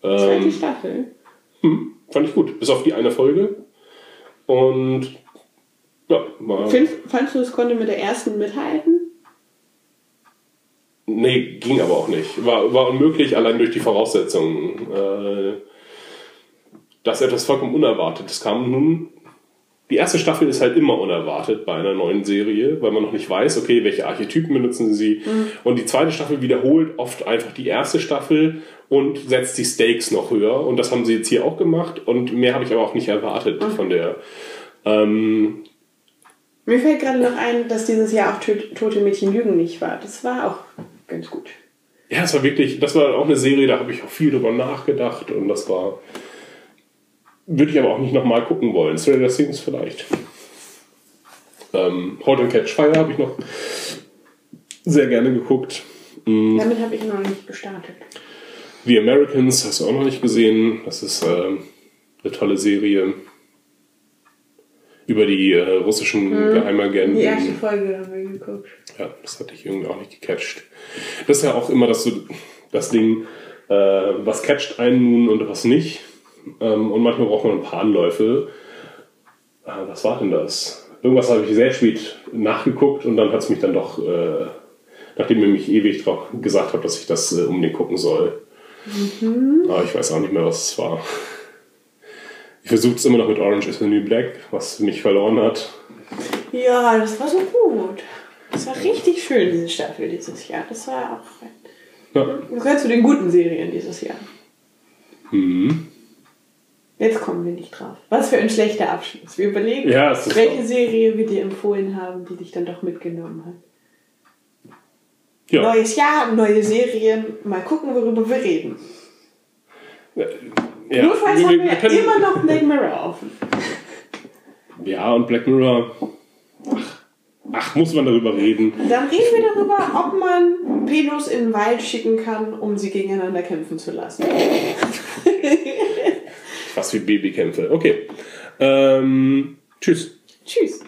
Zweite Ähm, Staffel. fand ich gut, bis auf die eine Folge. Und ja, war. Find, fandst du, es konnte mit der ersten mithalten? Nee, ging aber auch nicht. War, war unmöglich, allein durch die Voraussetzungen. Äh, das etwas vollkommen Unerwartetes kam. Nun, die erste Staffel ist halt immer unerwartet bei einer neuen Serie, weil man noch nicht weiß, okay, welche Archetypen benutzen sie. Und die zweite Staffel wiederholt oft einfach die erste Staffel und setzt die Stakes noch höher. Und das haben sie jetzt hier auch gemacht. Und mehr habe ich aber auch nicht erwartet von der. Ähm, Mir fällt gerade noch ein, dass dieses Jahr auch Tote Mädchen Lügen nicht war. Das war auch ganz gut. Ja, es war wirklich, das war auch eine Serie, da habe ich auch viel drüber nachgedacht und das war. Würde ich aber auch nicht nochmal gucken wollen. Stranger Things vielleicht. Ähm, Halt and Catch Fire habe ich noch sehr gerne geguckt. Mm, Damit habe ich noch nicht gestartet. The Americans hast du auch noch nicht gesehen. Das ist ähm, eine tolle Serie über die äh, russischen Geheimagenten. Die erste Folge haben wir geguckt. Ja, das hatte ich irgendwie auch nicht gecatcht. Das ist ja auch immer das, so, das Ding, äh, was catcht einen nun und was nicht. Ähm, und manchmal braucht man ein paar Anläufe. Ah, was war denn das? Irgendwas habe ich sehr spät nachgeguckt und dann hat es mich dann doch, äh, nachdem ihr mich ewig drauf gesagt habt, dass ich das äh, unbedingt gucken soll. Aber ich weiß auch nicht mehr, was es war. Ich versuche es immer noch mit Orange is the New Black, was mich verloren hat. Ja, das war so gut. Das war richtig schön, diese Staffel dieses Jahr. Das war auch. Ja. Das gehört zu den guten Serien dieses Jahr. Mhm. Jetzt kommen wir nicht drauf. Was für ein schlechter Abschluss. Wir überlegen, Ja, welche so. Serie wir dir empfohlen haben, die dich dann doch mitgenommen hat. Ja. Neues Jahr, neue Serien. Mal gucken, worüber wir reden. Ja, Notfalls haben wir, können- immer noch Black Mirror offen. Ja, und Black Mirror. Ach, ach, muss man darüber reden. Dann reden wir darüber, ob man Pedos in den Wald schicken kann, um sie gegeneinander kämpfen zu lassen. Fast wie Babykämpfe. Okay. Ähm, tschüss. Tschüss.